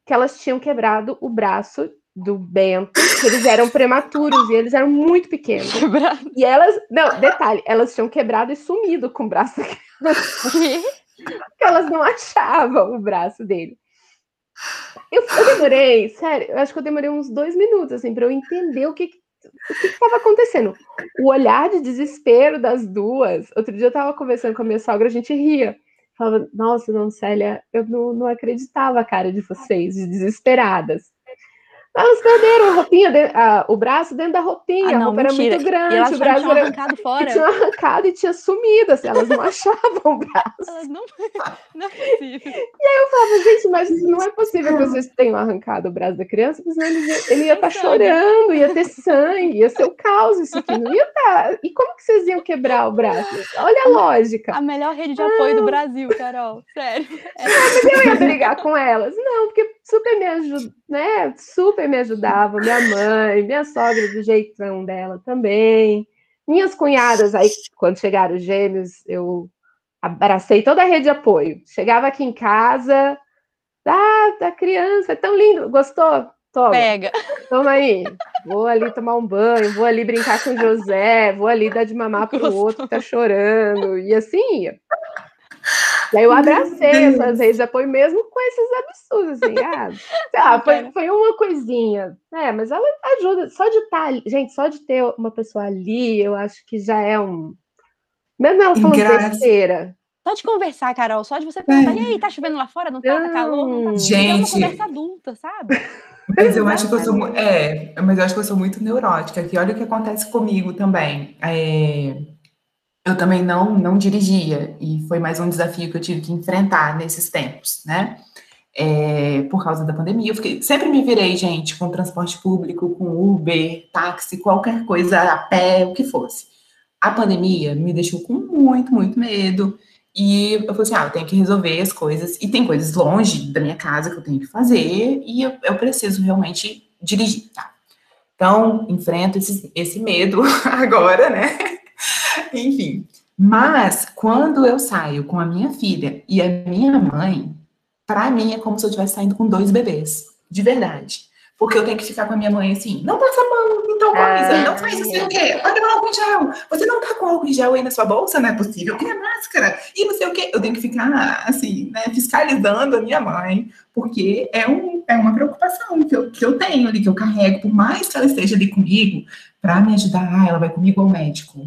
que elas tinham quebrado o braço do Bento, que eles eram prematuros e eles eram muito pequenos. Quebrado. E elas, não, detalhe, elas tinham quebrado e sumido com o braço Porque elas não achavam o braço dele. Eu, eu, demorei, sério, eu acho que eu demorei uns dois minutos, assim, para eu entender o que estava acontecendo. O olhar de desespero das duas. Outro dia eu estava conversando com a minha sogra, a gente ria. Falava, nossa, não, Célia, eu não, não acreditava a cara de vocês, de desesperadas. Elas perderam a roupinha, de, a, o braço dentro da roupinha. Ah, não, a roupa mentira. era muito grande. E elas o braço tinham era, arrancado <laughs> fora. Tinha arrancado e tinha sumido. Assim, elas não <laughs> achavam o braço. Elas não, <laughs> não é possível. E aí eu falava, gente, mas não é possível que vocês tenham arrancado o braço da criança, porque senão ele, ele ia estar tá chorando, ia ter sangue, ia ser o caos isso aqui. Não ia estar. Tá. E como que vocês iam quebrar o braço? Olha a lógica. A melhor rede de apoio ah. do Brasil, Carol. Sério. É. Mas eu ia brigar com elas. Não, porque super me ajuda, né? Super me ajudava, minha mãe, minha sogra do jeitão dela também. Minhas cunhadas, aí, quando chegaram os gêmeos, eu abracei toda a rede de apoio. Chegava aqui em casa, ah, da criança, é tão lindo, gostou? Toma. Pega. Toma aí. Vou ali tomar um banho, vou ali brincar com o José, vou ali dar de mamar pro Gostou. outro que tá chorando. E assim ia. E aí eu abracei essas redes de apoio mesmo com esses absurdos, assim, ah, sei lá, foi, foi uma coisinha, é, mas ela ajuda, só de estar tá ali, gente, só de ter uma pessoa ali, eu acho que já é um, mesmo ela falando Graça. besteira. Só de conversar, Carol, só de você perguntar, é. e aí, tá chovendo lá fora? Não tá, tá calor? Não tá... Gente... É uma conversa adulta, sabe? Mas eu acho que eu sou, é, mas eu acho que eu sou muito neurótica, que olha o que acontece comigo também, é eu também não, não dirigia, e foi mais um desafio que eu tive que enfrentar nesses tempos, né? É, por causa da pandemia, eu fiquei, sempre me virei, gente, com transporte público, com Uber, táxi, qualquer coisa, a pé, o que fosse. A pandemia me deixou com muito, muito medo, e eu falei assim, ah, eu tenho que resolver as coisas, e tem coisas longe da minha casa que eu tenho que fazer, e eu, eu preciso realmente dirigir, tá? Então, enfrento esse, esse medo <laughs> agora, né? <laughs> Enfim. Mas quando eu saio com a minha filha e a minha mãe, para mim é como se eu estivesse saindo com dois bebês, de verdade. Porque eu tenho que ficar com a minha mãe assim, não passa a mão em tal coisa, não faz não sei o quê, olha o álcool em gel. Você não tá com álcool em gel aí na sua bolsa? Não é possível. Tem a máscara. E não sei o quê. Eu tenho que ficar, assim, né, fiscalizando a minha mãe, porque é, um, é uma preocupação que eu, que eu tenho ali, que eu carrego, por mais que ela esteja ali comigo, para me ajudar. Ah, ela vai comigo ao médico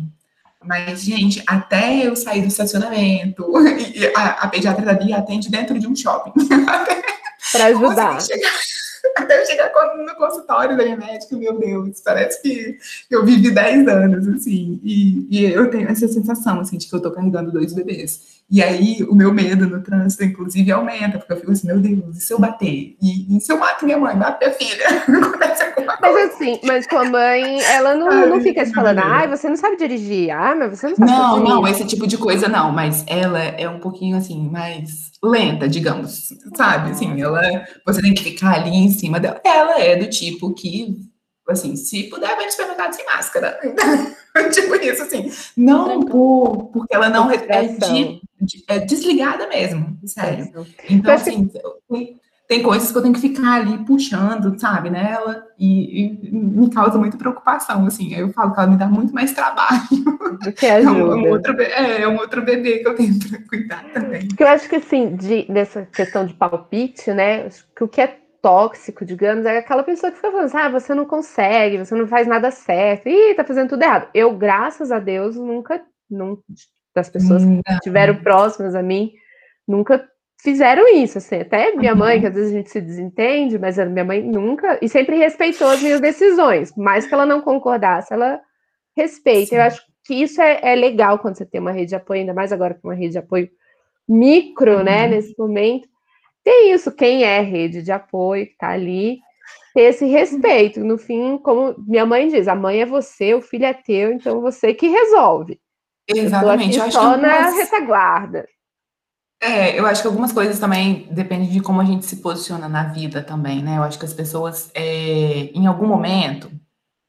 mas, gente, até eu sair do estacionamento, <laughs> a, a pediatra da Bia atende dentro de um shopping. <laughs> Para ajudar. <laughs> até eu chegar no consultório da minha médica, meu Deus, parece que eu vivi 10 anos, assim, e, e eu tenho essa sensação, assim, de que eu tô carregando dois bebês. E aí o meu medo no trânsito, inclusive, aumenta, porque eu fico assim, meu Deus, e se eu bater? E, e se eu mato minha mãe, mato minha filha? <laughs> Acontece alguma coisa. Mas assim, mas tua mãe, ela não, ai, não fica te falando, ai, você não sabe dirigir, ah, mas você não sabe Não, dirigir. não, esse tipo de coisa não, mas ela é um pouquinho assim, mais lenta, digamos, sabe? Assim, ela, você tem que ficar ali em cima dela. Ela é do tipo que, assim, se puder, vai no supermercado sem máscara. <laughs> tipo isso, assim. Não por, porque ela não é, de, de, é desligada mesmo, sério. Então, assim, tem coisas que eu tenho que ficar ali puxando, sabe, nela, e, e, me causa muita preocupação, assim. Eu falo que ela me dá muito mais trabalho. Do que ajuda. <laughs> É um, outro, é, é um outro bebê que eu tenho para cuidar também. Porque eu acho que, assim, de, dessa questão de palpite, né, que o que é tóxico, digamos, é aquela pessoa que fica falando assim, ah, você não consegue, você não faz nada certo, ih, tá fazendo tudo errado. Eu, graças a Deus, nunca, nunca das pessoas que estiveram próximas a mim, nunca fizeram isso, assim, até minha mãe, que às vezes a gente se desentende, mas a minha mãe nunca, e sempre respeitou as minhas decisões, mais que ela não concordasse, ela respeita. Sim. Eu acho que isso é, é, legal quando você tem uma rede de apoio, ainda mais agora com uma rede de apoio micro, né, uhum. nesse momento, tem isso, quem é rede de apoio, que está ali, ter esse respeito. No fim, como minha mãe diz, a mãe é você, o filho é teu, então você que resolve. Exatamente. Eu, eu só na algumas... retaguarda. É, eu acho que algumas coisas também dependem de como a gente se posiciona na vida também, né? Eu acho que as pessoas, é, em algum momento,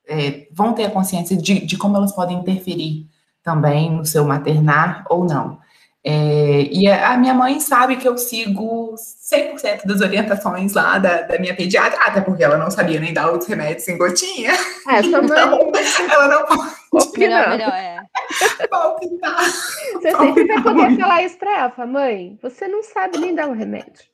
é, vão ter a consciência de, de como elas podem interferir também no seu maternar ou não. É, e a minha mãe sabe que eu sigo 100% das orientações lá da, da, minha pediatra, até porque ela não sabia nem dar outros remédios sem gotinha. É, então, <laughs> ela não pode. Melhor, melhor, é. <laughs> Palpitar. Você sempre vai poder falar isso pra ela, mãe, você não sabe nem dar um remédio.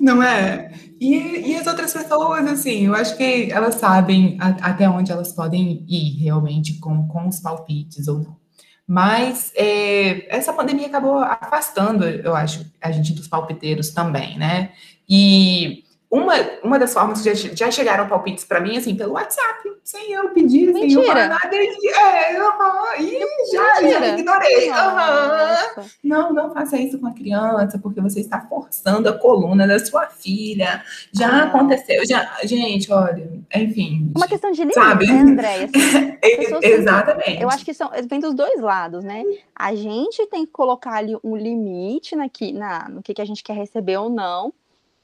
Não é? E, e as outras pessoas, assim, eu acho que elas sabem a, até onde elas podem ir realmente com, com os palpites ou não. Mas é, essa pandemia acabou afastando, eu acho, a gente dos palpiteiros também, né? E uma, uma das formas que já, já chegaram palpites para mim, assim, pelo WhatsApp, sem eu pedir, Mentira. sem eu falar nada. É, uhum, e já, já ignorei. Uhum. Não, não faça isso com a criança, porque você está forçando a coluna da sua filha. Já ah. aconteceu, já. Gente, olha, enfim. Uma questão de limite, sabe? né, Andréia? Assim, <laughs> Exatamente. eu acho que são, vem dos dois lados, né? A gente tem que colocar ali um limite naqui, na, no que, que a gente quer receber ou não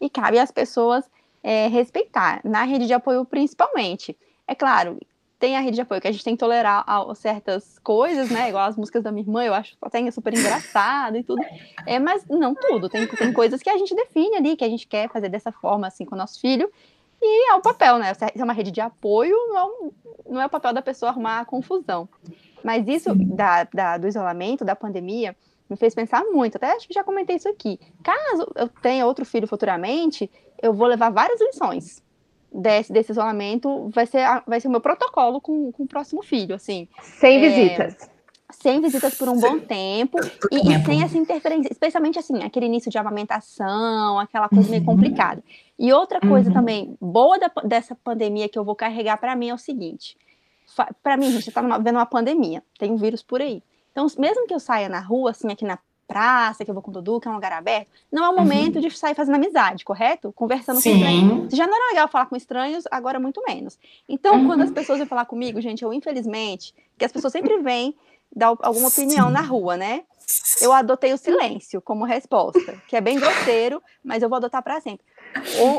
e cabe às pessoas é, respeitar, na rede de apoio principalmente. É claro, tem a rede de apoio que a gente tem que tolerar certas coisas, né? Igual as músicas da minha irmã, eu acho até super engraçado e tudo. É, mas não tudo. Tem, tem coisas que a gente define ali, que a gente quer fazer dessa forma, assim, com o nosso filho. E é o papel, né? Se é uma rede de apoio, não é, não é o papel da pessoa arrumar confusão. Mas isso da, da, do isolamento, da pandemia, me fez pensar muito. Até acho que já comentei isso aqui. Caso eu tenha outro filho futuramente, eu vou levar várias lições desse, desse isolamento. Vai ser, vai ser o meu protocolo com, com o próximo filho, assim. Sem é, visitas. Sem visitas por um bom tempo e, e, sem essa interferência, especialmente assim, aquele início de amamentação, aquela coisa uhum. meio complicada. E outra coisa uhum. também boa da, dessa pandemia que eu vou carregar para mim é o seguinte: para mim, a gente está vendo uma pandemia, tem um vírus por aí. Então, mesmo que eu saia na rua, assim, aqui na praça, que eu vou com o Dudu, que é um lugar aberto, não é o momento uhum. de sair fazendo amizade, correto? Conversando Sim. com estranhos. Já não era legal falar com estranhos, agora muito menos. Então, uhum. quando as pessoas vêm falar comigo, gente, eu infelizmente, que as pessoas sempre vêm dar alguma opinião Sim. na rua, né? Eu adotei o silêncio como resposta, que é bem grosseiro, mas eu vou adotar para sempre.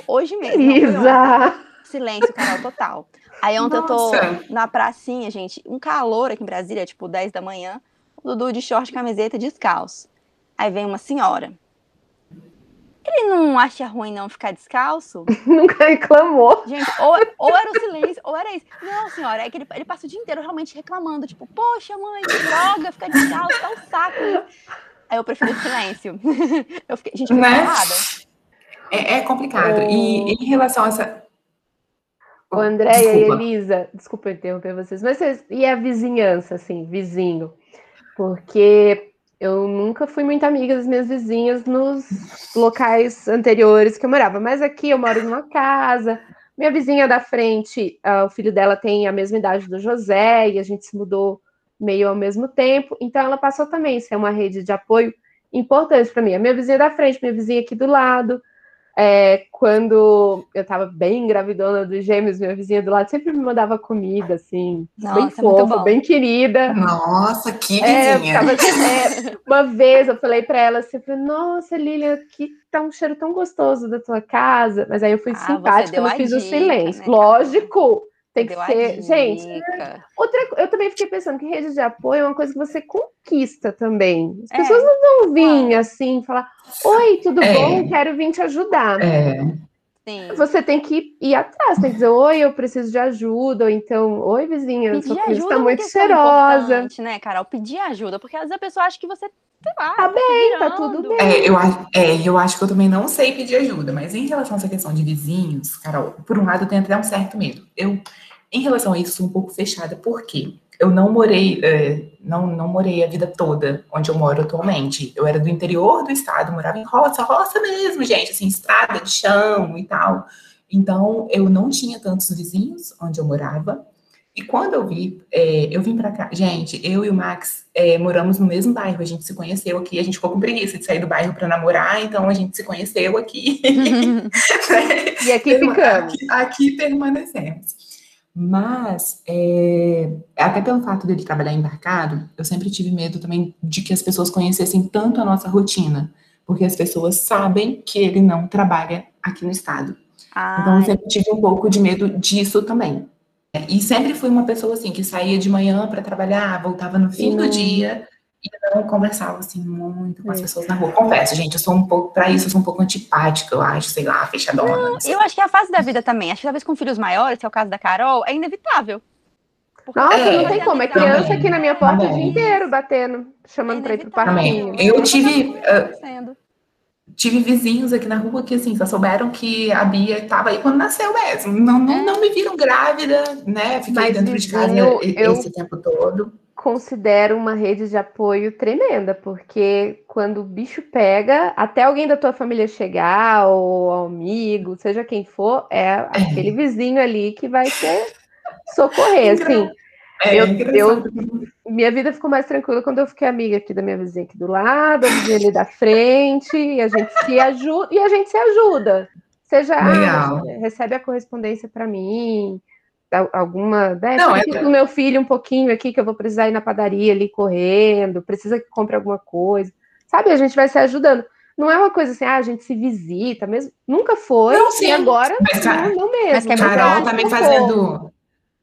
hoje mesmo. Isa! Silêncio, canal total. Aí ontem Nossa. eu tô na pracinha, gente, um calor aqui em Brasília, tipo 10 da manhã. O Dudu de short, camiseta, descalço. Aí vem uma senhora. Ele não acha ruim não ficar descalço? <laughs> Nunca reclamou. Gente, ou, ou era o silêncio, ou era isso. Não, senhora, é que ele, ele passa o dia inteiro realmente reclamando, tipo, poxa, mãe, que droga, ficar descalço, tá um saco. Aí eu prefiro o silêncio. <laughs> Eu fiquei, gente, fiquei né? É, é, complicado. O... E em relação a essa. O André e Elisa, desculpa interromper vocês, mas vocês, e a vizinhança, assim, vizinho? Porque eu nunca fui muito amiga das minhas vizinhas nos locais anteriores que eu morava, mas aqui eu moro numa casa. Minha vizinha da frente, uh, o filho dela tem a mesma idade do José e a gente se mudou meio ao mesmo tempo, então ela passou também a ser uma rede de apoio importante para mim. A minha vizinha da frente, minha vizinha aqui do lado, é, quando eu tava bem gravidona dos gêmeos, minha vizinha do lado sempre me mandava comida, assim, Nossa, bem fofa, bem querida. Nossa, que é, vizinha! É, tava, é, uma vez eu falei para ela assim, nossa, Lilian, que tá um cheiro tão gostoso da tua casa. Mas aí eu fui ah, simpática, eu fiz dica, o silêncio. Né, Lógico! Tem que ser. Gente, outra, eu também fiquei pensando que rede de apoio é uma coisa que você conquista também. As é. pessoas não vão vir assim, falar: Oi, tudo é. bom? Quero vir te ajudar. É. Sim. Você tem que ir atrás, tem que dizer, oi, eu preciso de ajuda, ou então, oi, vizinha, Pedir sua comida está muito cheirosa. né, Carol? Pedir ajuda, porque às vezes a pessoa acha que você sei lá, tá, bem, tá tudo bem. É eu, é, eu acho que eu também não sei pedir ajuda, mas em relação a essa questão de vizinhos, Carol, por um lado eu tenho até um certo medo. Eu, em relação a isso, sou um pouco fechada, porque eu não morei, é, não, não morei a vida toda onde eu moro atualmente. Eu era do interior do estado, morava em roça, roça mesmo, gente, assim, estrada de chão e tal. Então, eu não tinha tantos vizinhos onde eu morava. E quando eu vi, é, eu vim para cá, gente, eu e o Max é, moramos no mesmo bairro, a gente se conheceu aqui, a gente ficou com preguiça de sair do bairro para namorar, então a gente se conheceu aqui. <laughs> e aqui ficamos. Aqui, aqui permanecemos. Mas, é, até pelo fato dele trabalhar embarcado, eu sempre tive medo também de que as pessoas conhecessem tanto a nossa rotina, porque as pessoas sabem que ele não trabalha aqui no estado. Ai. Então, eu sempre tive um pouco de medo disso também. E sempre fui uma pessoa assim que saía de manhã para trabalhar, voltava no fim do dia e não conversava assim muito com as pessoas na rua. Confesso, gente, eu sou um pouco para isso, eu sou um pouco antipática, eu acho, sei lá, fechadona. Não, eu acho que é a fase da vida também. Acho que talvez com filhos maiores, que é o caso da Carol, é inevitável. Nossa, é, não tem como. É criança aqui na minha porta também. o dia inteiro batendo, chamando é para ir pro parquinho. Eu tive. Uh, tive vizinhos aqui na rua que, assim, só souberam que a Bia estava aí quando nasceu mesmo. Não, não, é. não me viram grávida, né? Fiquei Mas dentro de casa eu, esse tempo todo. considero uma rede de apoio tremenda, porque quando o bicho pega, até alguém da tua família chegar, ou amigo, seja quem for, é aquele vizinho ali que vai te socorrer, <laughs> assim. É, eu, engraçado. eu- minha vida ficou mais tranquila quando eu fiquei amiga aqui da minha vizinha aqui do lado, a vizinha ali da frente, e a gente se ajuda, e a gente se ajuda. Seja, ah, recebe a correspondência para mim, al- alguma, né, Não, é- aqui com o meu filho um pouquinho aqui que eu vou precisar ir na padaria ali correndo, precisa que compre alguma coisa. Sabe, a gente vai se ajudando. Não é uma coisa assim, ah, a gente se visita mesmo. Nunca foi, Não, sim. e agora Mas, não, não mesmo. mas é Carol tá me fazendo.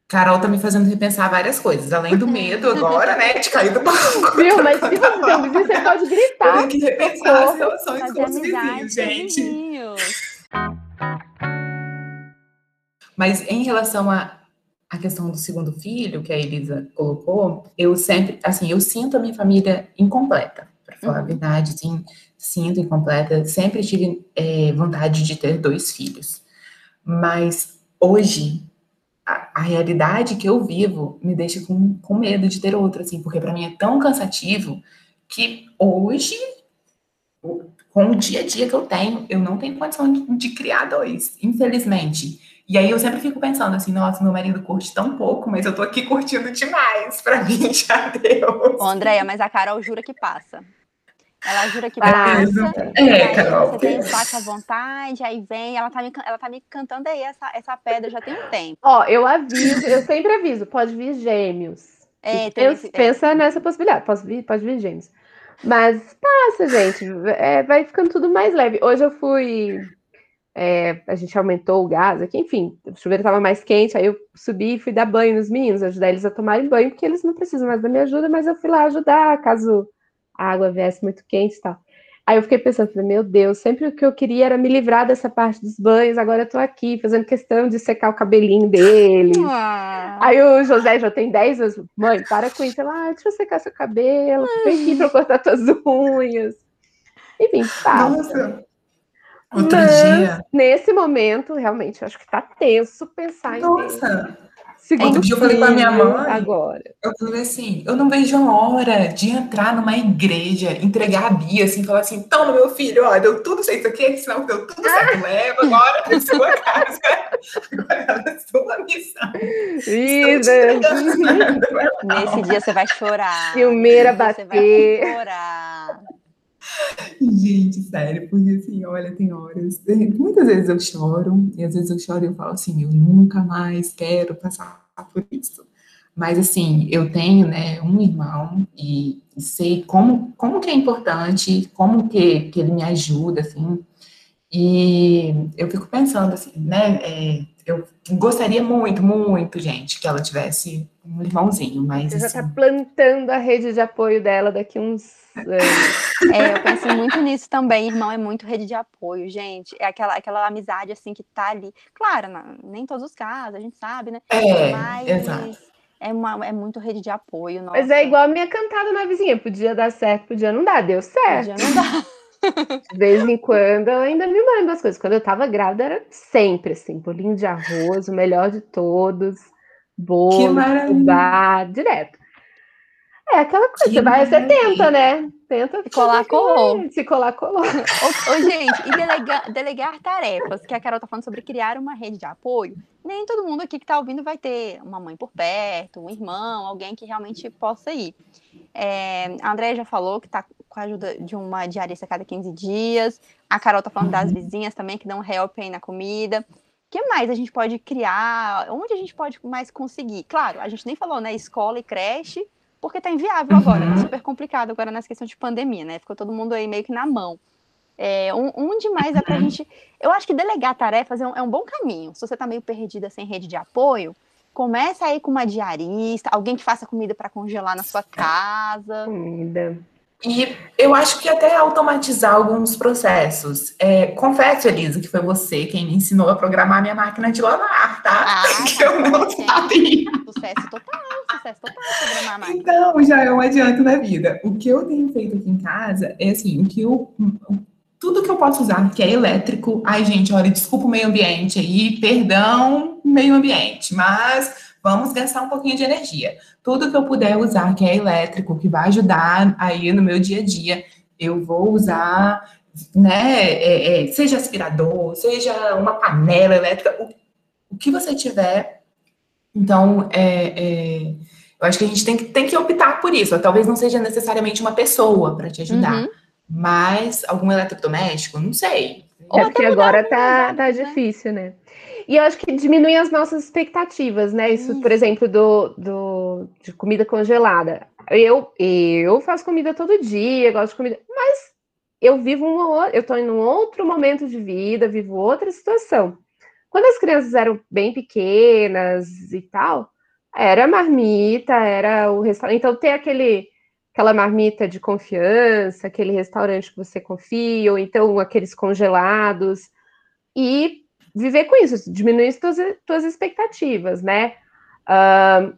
Carol tá me fazendo repensar várias coisas, além do medo agora, né, de cair do banco. Viu? Mas se você tem um você pode gritar. tenho que repensar as relações com os vizinhos, gente. vizinhos. Mas em relação à à questão do segundo filho, que a Elisa colocou, eu sempre, assim, eu sinto a minha família incompleta, para falar a Uhum. verdade, assim, sinto incompleta. Sempre tive eh, vontade de ter dois filhos. Mas hoje, a, realidade que eu vivo me deixa com, com medo de ter outro, assim, porque para mim é tão cansativo que hoje, com o dia a dia que eu tenho, eu não tenho condição de, de criar dois, infelizmente. E aí eu sempre fico pensando assim, nossa, meu marido curte tão pouco, mas eu tô aqui curtindo demais. Pra mim já <laughs> deu. Ô, Andréia, mas a Carol jura que passa. Ela jura que Ah, passa. é, e aí Carol. Você tem espaço à vontade, aí vem, ela tá me, ela tá me cantando aí essa, essa pedra já tem um tempo. Ó, eu aviso, eu sempre aviso, pode vir gêmeos. É, tem pensa, esse- é. pensa nessa possibilidade, pode vir, pode vir gêmeos. Mas passa, gente, é, vai ficando tudo mais leve. Hoje eu fui, é, a gente aumentou o gás aqui, enfim, o chuveiro estava mais quente, aí eu subi e fui dar banho nos meninos, ajudar eles a tomarem banho, porque eles não precisam mais da minha ajuda, mas eu fui lá ajudar, caso a água viesse muito quente e tal. Aí eu fiquei pensando, falei, meu Deus, sempre o que eu queria era me livrar dessa parte dos banhos, agora eu tô aqui fazendo questão de secar o cabelinho deles. <laughs> Ah, Aí o José já tem 10 anos. Mãe, para com isso. Ela, ah, deixa eu secar seu cabelo. Vem aqui pra eu cortar tuas unhas. Enfim, passa. Nossa. Outro Mas, dia. nesse momento, realmente, eu acho que tá tenso pensar em ter Nossa. Segundo Outro dia eu falei com a minha mãe. Agora. Eu falei assim, eu não vejo a hora de entrar numa igreja, entregar a Bia, assim, falar assim, toma, meu filho, ó, deu tudo certo isso aqui, senão deu tudo certo, leva agora pra sua casa. Agora é a sua missão. Vida. nesse dia você vai chorar. Filmeira dia Você bater. vai chorar. Gente, sério, porque assim, olha, tem horas. Muitas vezes eu choro, e às vezes eu choro e eu falo assim, eu nunca mais quero passar por isso. Mas assim, eu tenho, né, um irmão e sei como, como que é importante, como que, que ele me ajuda, assim. E eu fico pensando assim, né, é, eu gostaria muito, muito, gente, que ela tivesse um irmãozinho, mas Você já assim, tá plantando a rede de apoio dela daqui uns anos. <laughs> É, eu penso muito nisso também. Irmão é muito rede de apoio, gente. É aquela, aquela amizade assim que tá ali. Claro, na- nem em todos os casos, a gente sabe, né? é, Mas exato. é, uma, é muito rede de apoio. Nossa. Mas é igual a minha cantada na vizinha. Podia dar certo, podia não dar. Deu certo. Já não dá. <laughs> De vez em quando ela ainda me manda as coisas. Quando eu tava grávida era sempre assim, bolinho de arroz, o melhor de todos, bolo, fubá, direto. É aquela coisa, Que você vai, você tenta, né? Tenta Se colar, colou. Se colar, colou. Ô, ô, gente, e delega- delegar tarefas, que a Carol tá falando sobre criar uma rede de apoio. Nem todo mundo aqui que tá ouvindo vai ter uma mãe por perto, um irmão, alguém que realmente possa ir. É, a Andréia já falou que tá com a ajuda de uma diarista a cada 15 dias. A Carol tá falando das vizinhas também, que dão help aí na comida. O que mais a gente pode criar? Onde a gente pode mais conseguir? Claro, a gente nem falou, né? Escola e creche, porque tá inviável agora, Uhum. tá super complicado agora nessa questão de pandemia, né? Ficou todo mundo aí meio que na mão. É, onde mais é pra gente. Eu acho que delegar tarefas é um, é um bom caminho. Se você tá meio perdida sem rede de apoio, começa aí com uma diarista, alguém que faça comida para congelar na sua casa. Comida. E eu acho que até automatizar alguns processos. É, confesso, Elisa, que foi você quem me ensinou a programar minha máquina de lavar, tá? Ah, <laughs> que eu não sabia. Sucesso total, sucesso total programar a máquina. Então, já é um adianto na vida. O que eu tenho feito aqui em casa é assim, o que eu, tudo que eu posso usar que é elétrico, ai gente, olha, desculpa o meio ambiente aí, perdão, meio ambiente, mas vamos gastar um pouquinho de energia. Tudo que eu puder usar que é elétrico, que vai ajudar aí no meu dia a dia, eu vou usar, né? É, é, seja aspirador, seja uma panela elétrica, o, o que você tiver. Então, é, é, eu acho que a gente tem que, tem que optar por isso. Talvez não seja necessariamente uma pessoa para te ajudar, uhum. mas algum eletrodoméstico, não sei. É porque agora tá, tá né? difícil, né? E eu acho que diminui as nossas expectativas, né? Isso, por exemplo, do, do, de comida congelada. Eu, eu faço comida todo dia, gosto de comida, mas eu vivo um, eu estou em um outro momento de vida, vivo outra situação. Quando as crianças eram bem pequenas e tal, era marmita, era o restaurante. Então, ter aquele, aquela marmita de confiança, aquele restaurante que você confia, ou então aqueles congelados. E viver com isso, diminuir as tuas, tuas expectativas, né? Uh,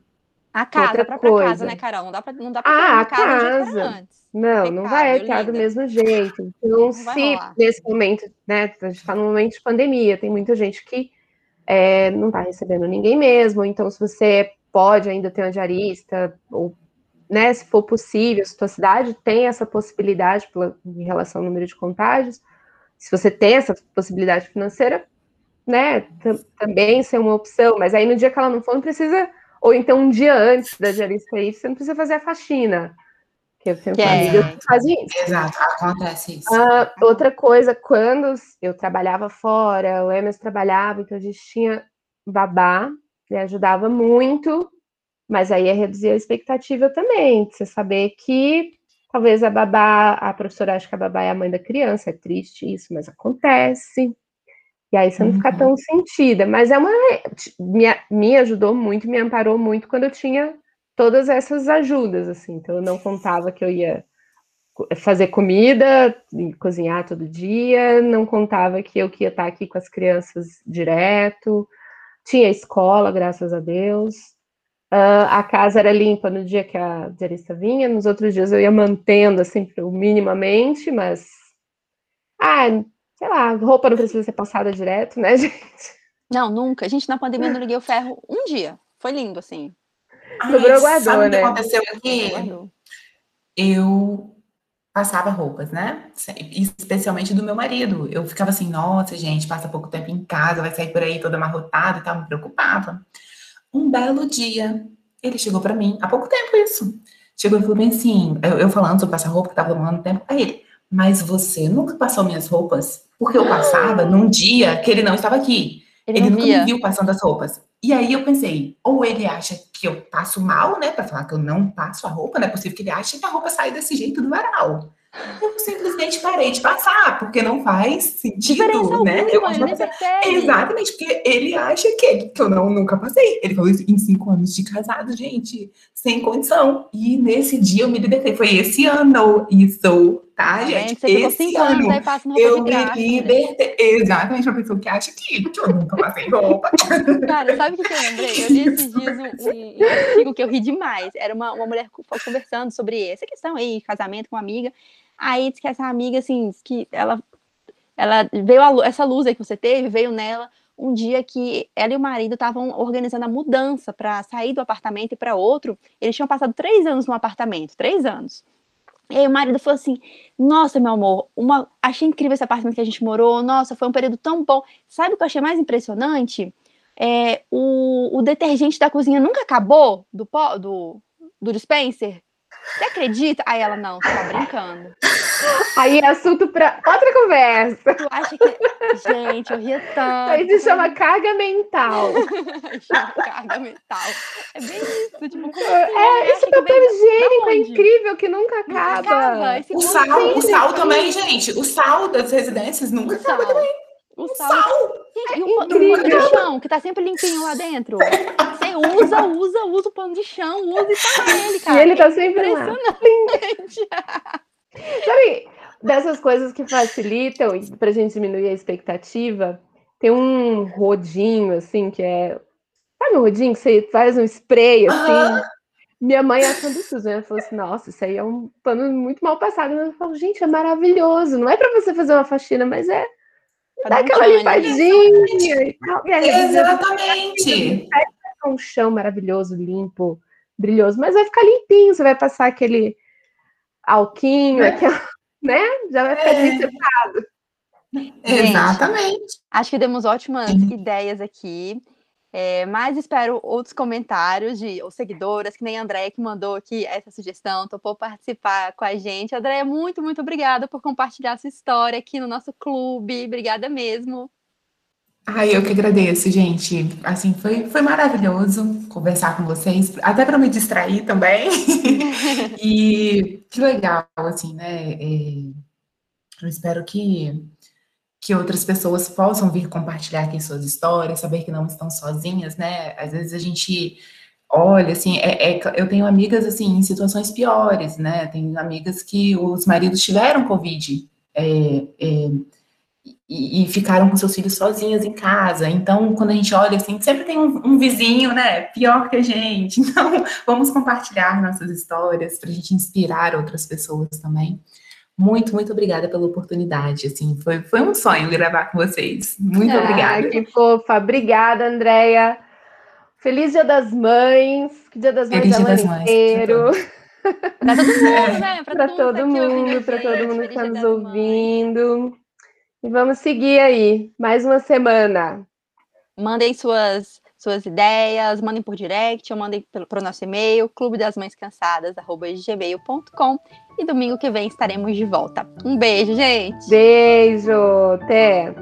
a casa, a própria coisa. casa, né, Carol? Não dá pra, não dá pra ah, a casa. casa. Não, não vai estar do mesmo jeito. Então, não se nesse momento, né, a gente está num momento de pandemia, tem muita gente que é, não está recebendo ninguém mesmo, então se você pode ainda ter uma diarista, ou, né, se for possível, se a sua cidade tem essa possibilidade pela, em relação ao número de contágios, se você tem essa possibilidade financeira, né, também ser uma opção, mas aí no dia que ela não for, não precisa, ou então um dia antes da diarista aí, você não precisa fazer a faxina. Que eu tenho que família é. que fazem isso. Exato, acontece isso. Ah, outra coisa, quando eu trabalhava fora, o Emerson trabalhava, então a gente tinha babá, me ajudava muito, mas aí é reduzir a expectativa também, de você saber que talvez a babá, a professora acha que a babá é a mãe da criança, é triste isso, mas acontece. E aí você não fica tão uhum. sentida. Mas é uma. Me, me ajudou muito, me amparou muito quando eu tinha todas essas ajudas, assim. Então eu não contava que eu ia fazer comida, cozinhar todo dia, não contava que eu ia estar aqui com as crianças direto. Tinha escola, graças a Deus. Uh, a casa era limpa no dia que a diarista vinha, nos outros dias eu ia mantendo assim minimamente, mas ah, sei lá, roupa não precisa ser passada direto, né, <laughs> gente? Não, nunca. A gente na pandemia não liguei o ferro um dia. Foi lindo, assim. Sobrou guardou, sabe né? o que aconteceu aqui? Eu passava roupas, né? Especialmente do meu marido. Eu ficava assim, nossa, gente, passa pouco tempo em casa, vai sair por aí toda amarrotada e tal, me preocupava. Um belo dia, ele chegou para mim, há pouco tempo isso. Chegou e falou bem assim, eu, eu falando sobre passar roupa, que tava tomando tempo, aí ele, mas você nunca passou minhas roupas? Porque eu passava num dia que ele não estava aqui. Ele, ele nunca me viu passando as roupas. E aí eu pensei, ou ele acha que eu passo mal, né, para falar que eu não passo a roupa, não é possível que ele ache que a roupa sai desse jeito do varal. Eu simplesmente parei de passar, porque não faz sentido, né? eu Exatamente, porque ele acha que, que eu não, nunca passei. Ele falou isso em cinco anos de casado, gente, sem condição. E nesse dia eu me libertei. Foi esse ano isso, tá, gente? Você esse cinco ano anos aí roupa eu de graça, me né? libertei. Né? Exatamente, uma pessoa que acha que, que eu nunca passei roupa. Cara, sabe o que eu lembrei? Eu li esses dias um, um, artigo que eu ri demais. Era uma, uma mulher conversando sobre essa questão aí, casamento com uma amiga. Aí diz que essa amiga, assim, que ela, ela veio a, essa luz aí que você teve, veio nela um dia que ela e o marido estavam organizando a mudança para sair do apartamento e para outro. Eles tinham passado três anos no apartamento, três anos. E aí o marido falou assim: Nossa, meu amor, uma... achei incrível esse apartamento que a gente morou. Nossa, foi um período tão bom. Sabe o que eu achei mais impressionante? É, o, o detergente da cozinha nunca acabou do, do, do dispenser. Você acredita? Aí ela, não, tá brincando. Aí é assunto para outra conversa. Tu acha que. Gente, eu ria tanto. Aí se chama carga mental. <laughs> chama carga mental. É bem isso. Tipo, é, esse papel higiênico é incrível que nunca acaba. Nunca acaba. O sal, o sal também, gente. O sal das residências nunca o acaba sal. também. O sal. sal. E o, pano de chão, que tá sempre limpinho lá dentro. Você <laughs> usa, usa, usa o pano de chão, usa e tá ele, cara. E ele tá sempre lá. <laughs> Sabe, dessas coisas que facilitam pra gente diminuir a expectativa, tem um rodinho, assim, que é... Sabe um rodinho que você faz um spray, assim... minha mãe achando isso, né? Falou assim, nossa, isso aí é um pano muito mal passado. Eu falo, gente, é maravilhoso. Não é para você fazer uma faxina, mas é dar aquela limpadinha e tal. Exatamente. Um chão maravilhoso, limpo, brilhoso, mas vai ficar limpinho. Você vai passar aquele alquinho, é. aquela, né? Já vai ficar é. Exatamente. Acho que demos ótimas ideias aqui. É, mas espero outros comentários de ou seguidoras, que nem a Andréia que mandou aqui essa sugestão, topou participar com a gente. Andréia, muito, muito obrigada por compartilhar sua história aqui no nosso clube. Obrigada mesmo. Ai, eu que agradeço, gente. Assim, foi, foi maravilhoso conversar com vocês, até para me distrair também. <laughs> e que legal, assim, né? É, eu espero que que outras pessoas possam vir compartilhar aqui suas histórias, saber que não estão sozinhas, né? Às vezes a gente olha, assim, é, é, eu tenho amigas, assim, em situações piores, né? Tenho amigas que os maridos tiveram Covid é, é, e, e, ficaram com seus filhos sozinhas em casa. Então, quando a gente olha, assim, sempre tem um, um vizinho, né? Pior que a gente. <laughs> Então, vamos compartilhar nossas histórias para a gente inspirar outras pessoas também. Muito, muito obrigada pela oportunidade. Assim, foi, foi um sonho gravar com vocês. Muito ah, obrigada. Que fofa. Obrigada, Andréia. Feliz Dia das Mães. Que Dia das Mães Feliz Dia das Mães. inteiro. <laughs> Para todo mundo, né? Para todo mundo, para todo mundo que está nos ouvindo. E vamos seguir aí, mais uma semana. Mandem suas suas ideias, mandem por direct ou mandem para o nosso e-mail, clube das mães cansadas, gmail.com. E domingo que vem estaremos de volta. Um beijo, gente! Beijo! Até!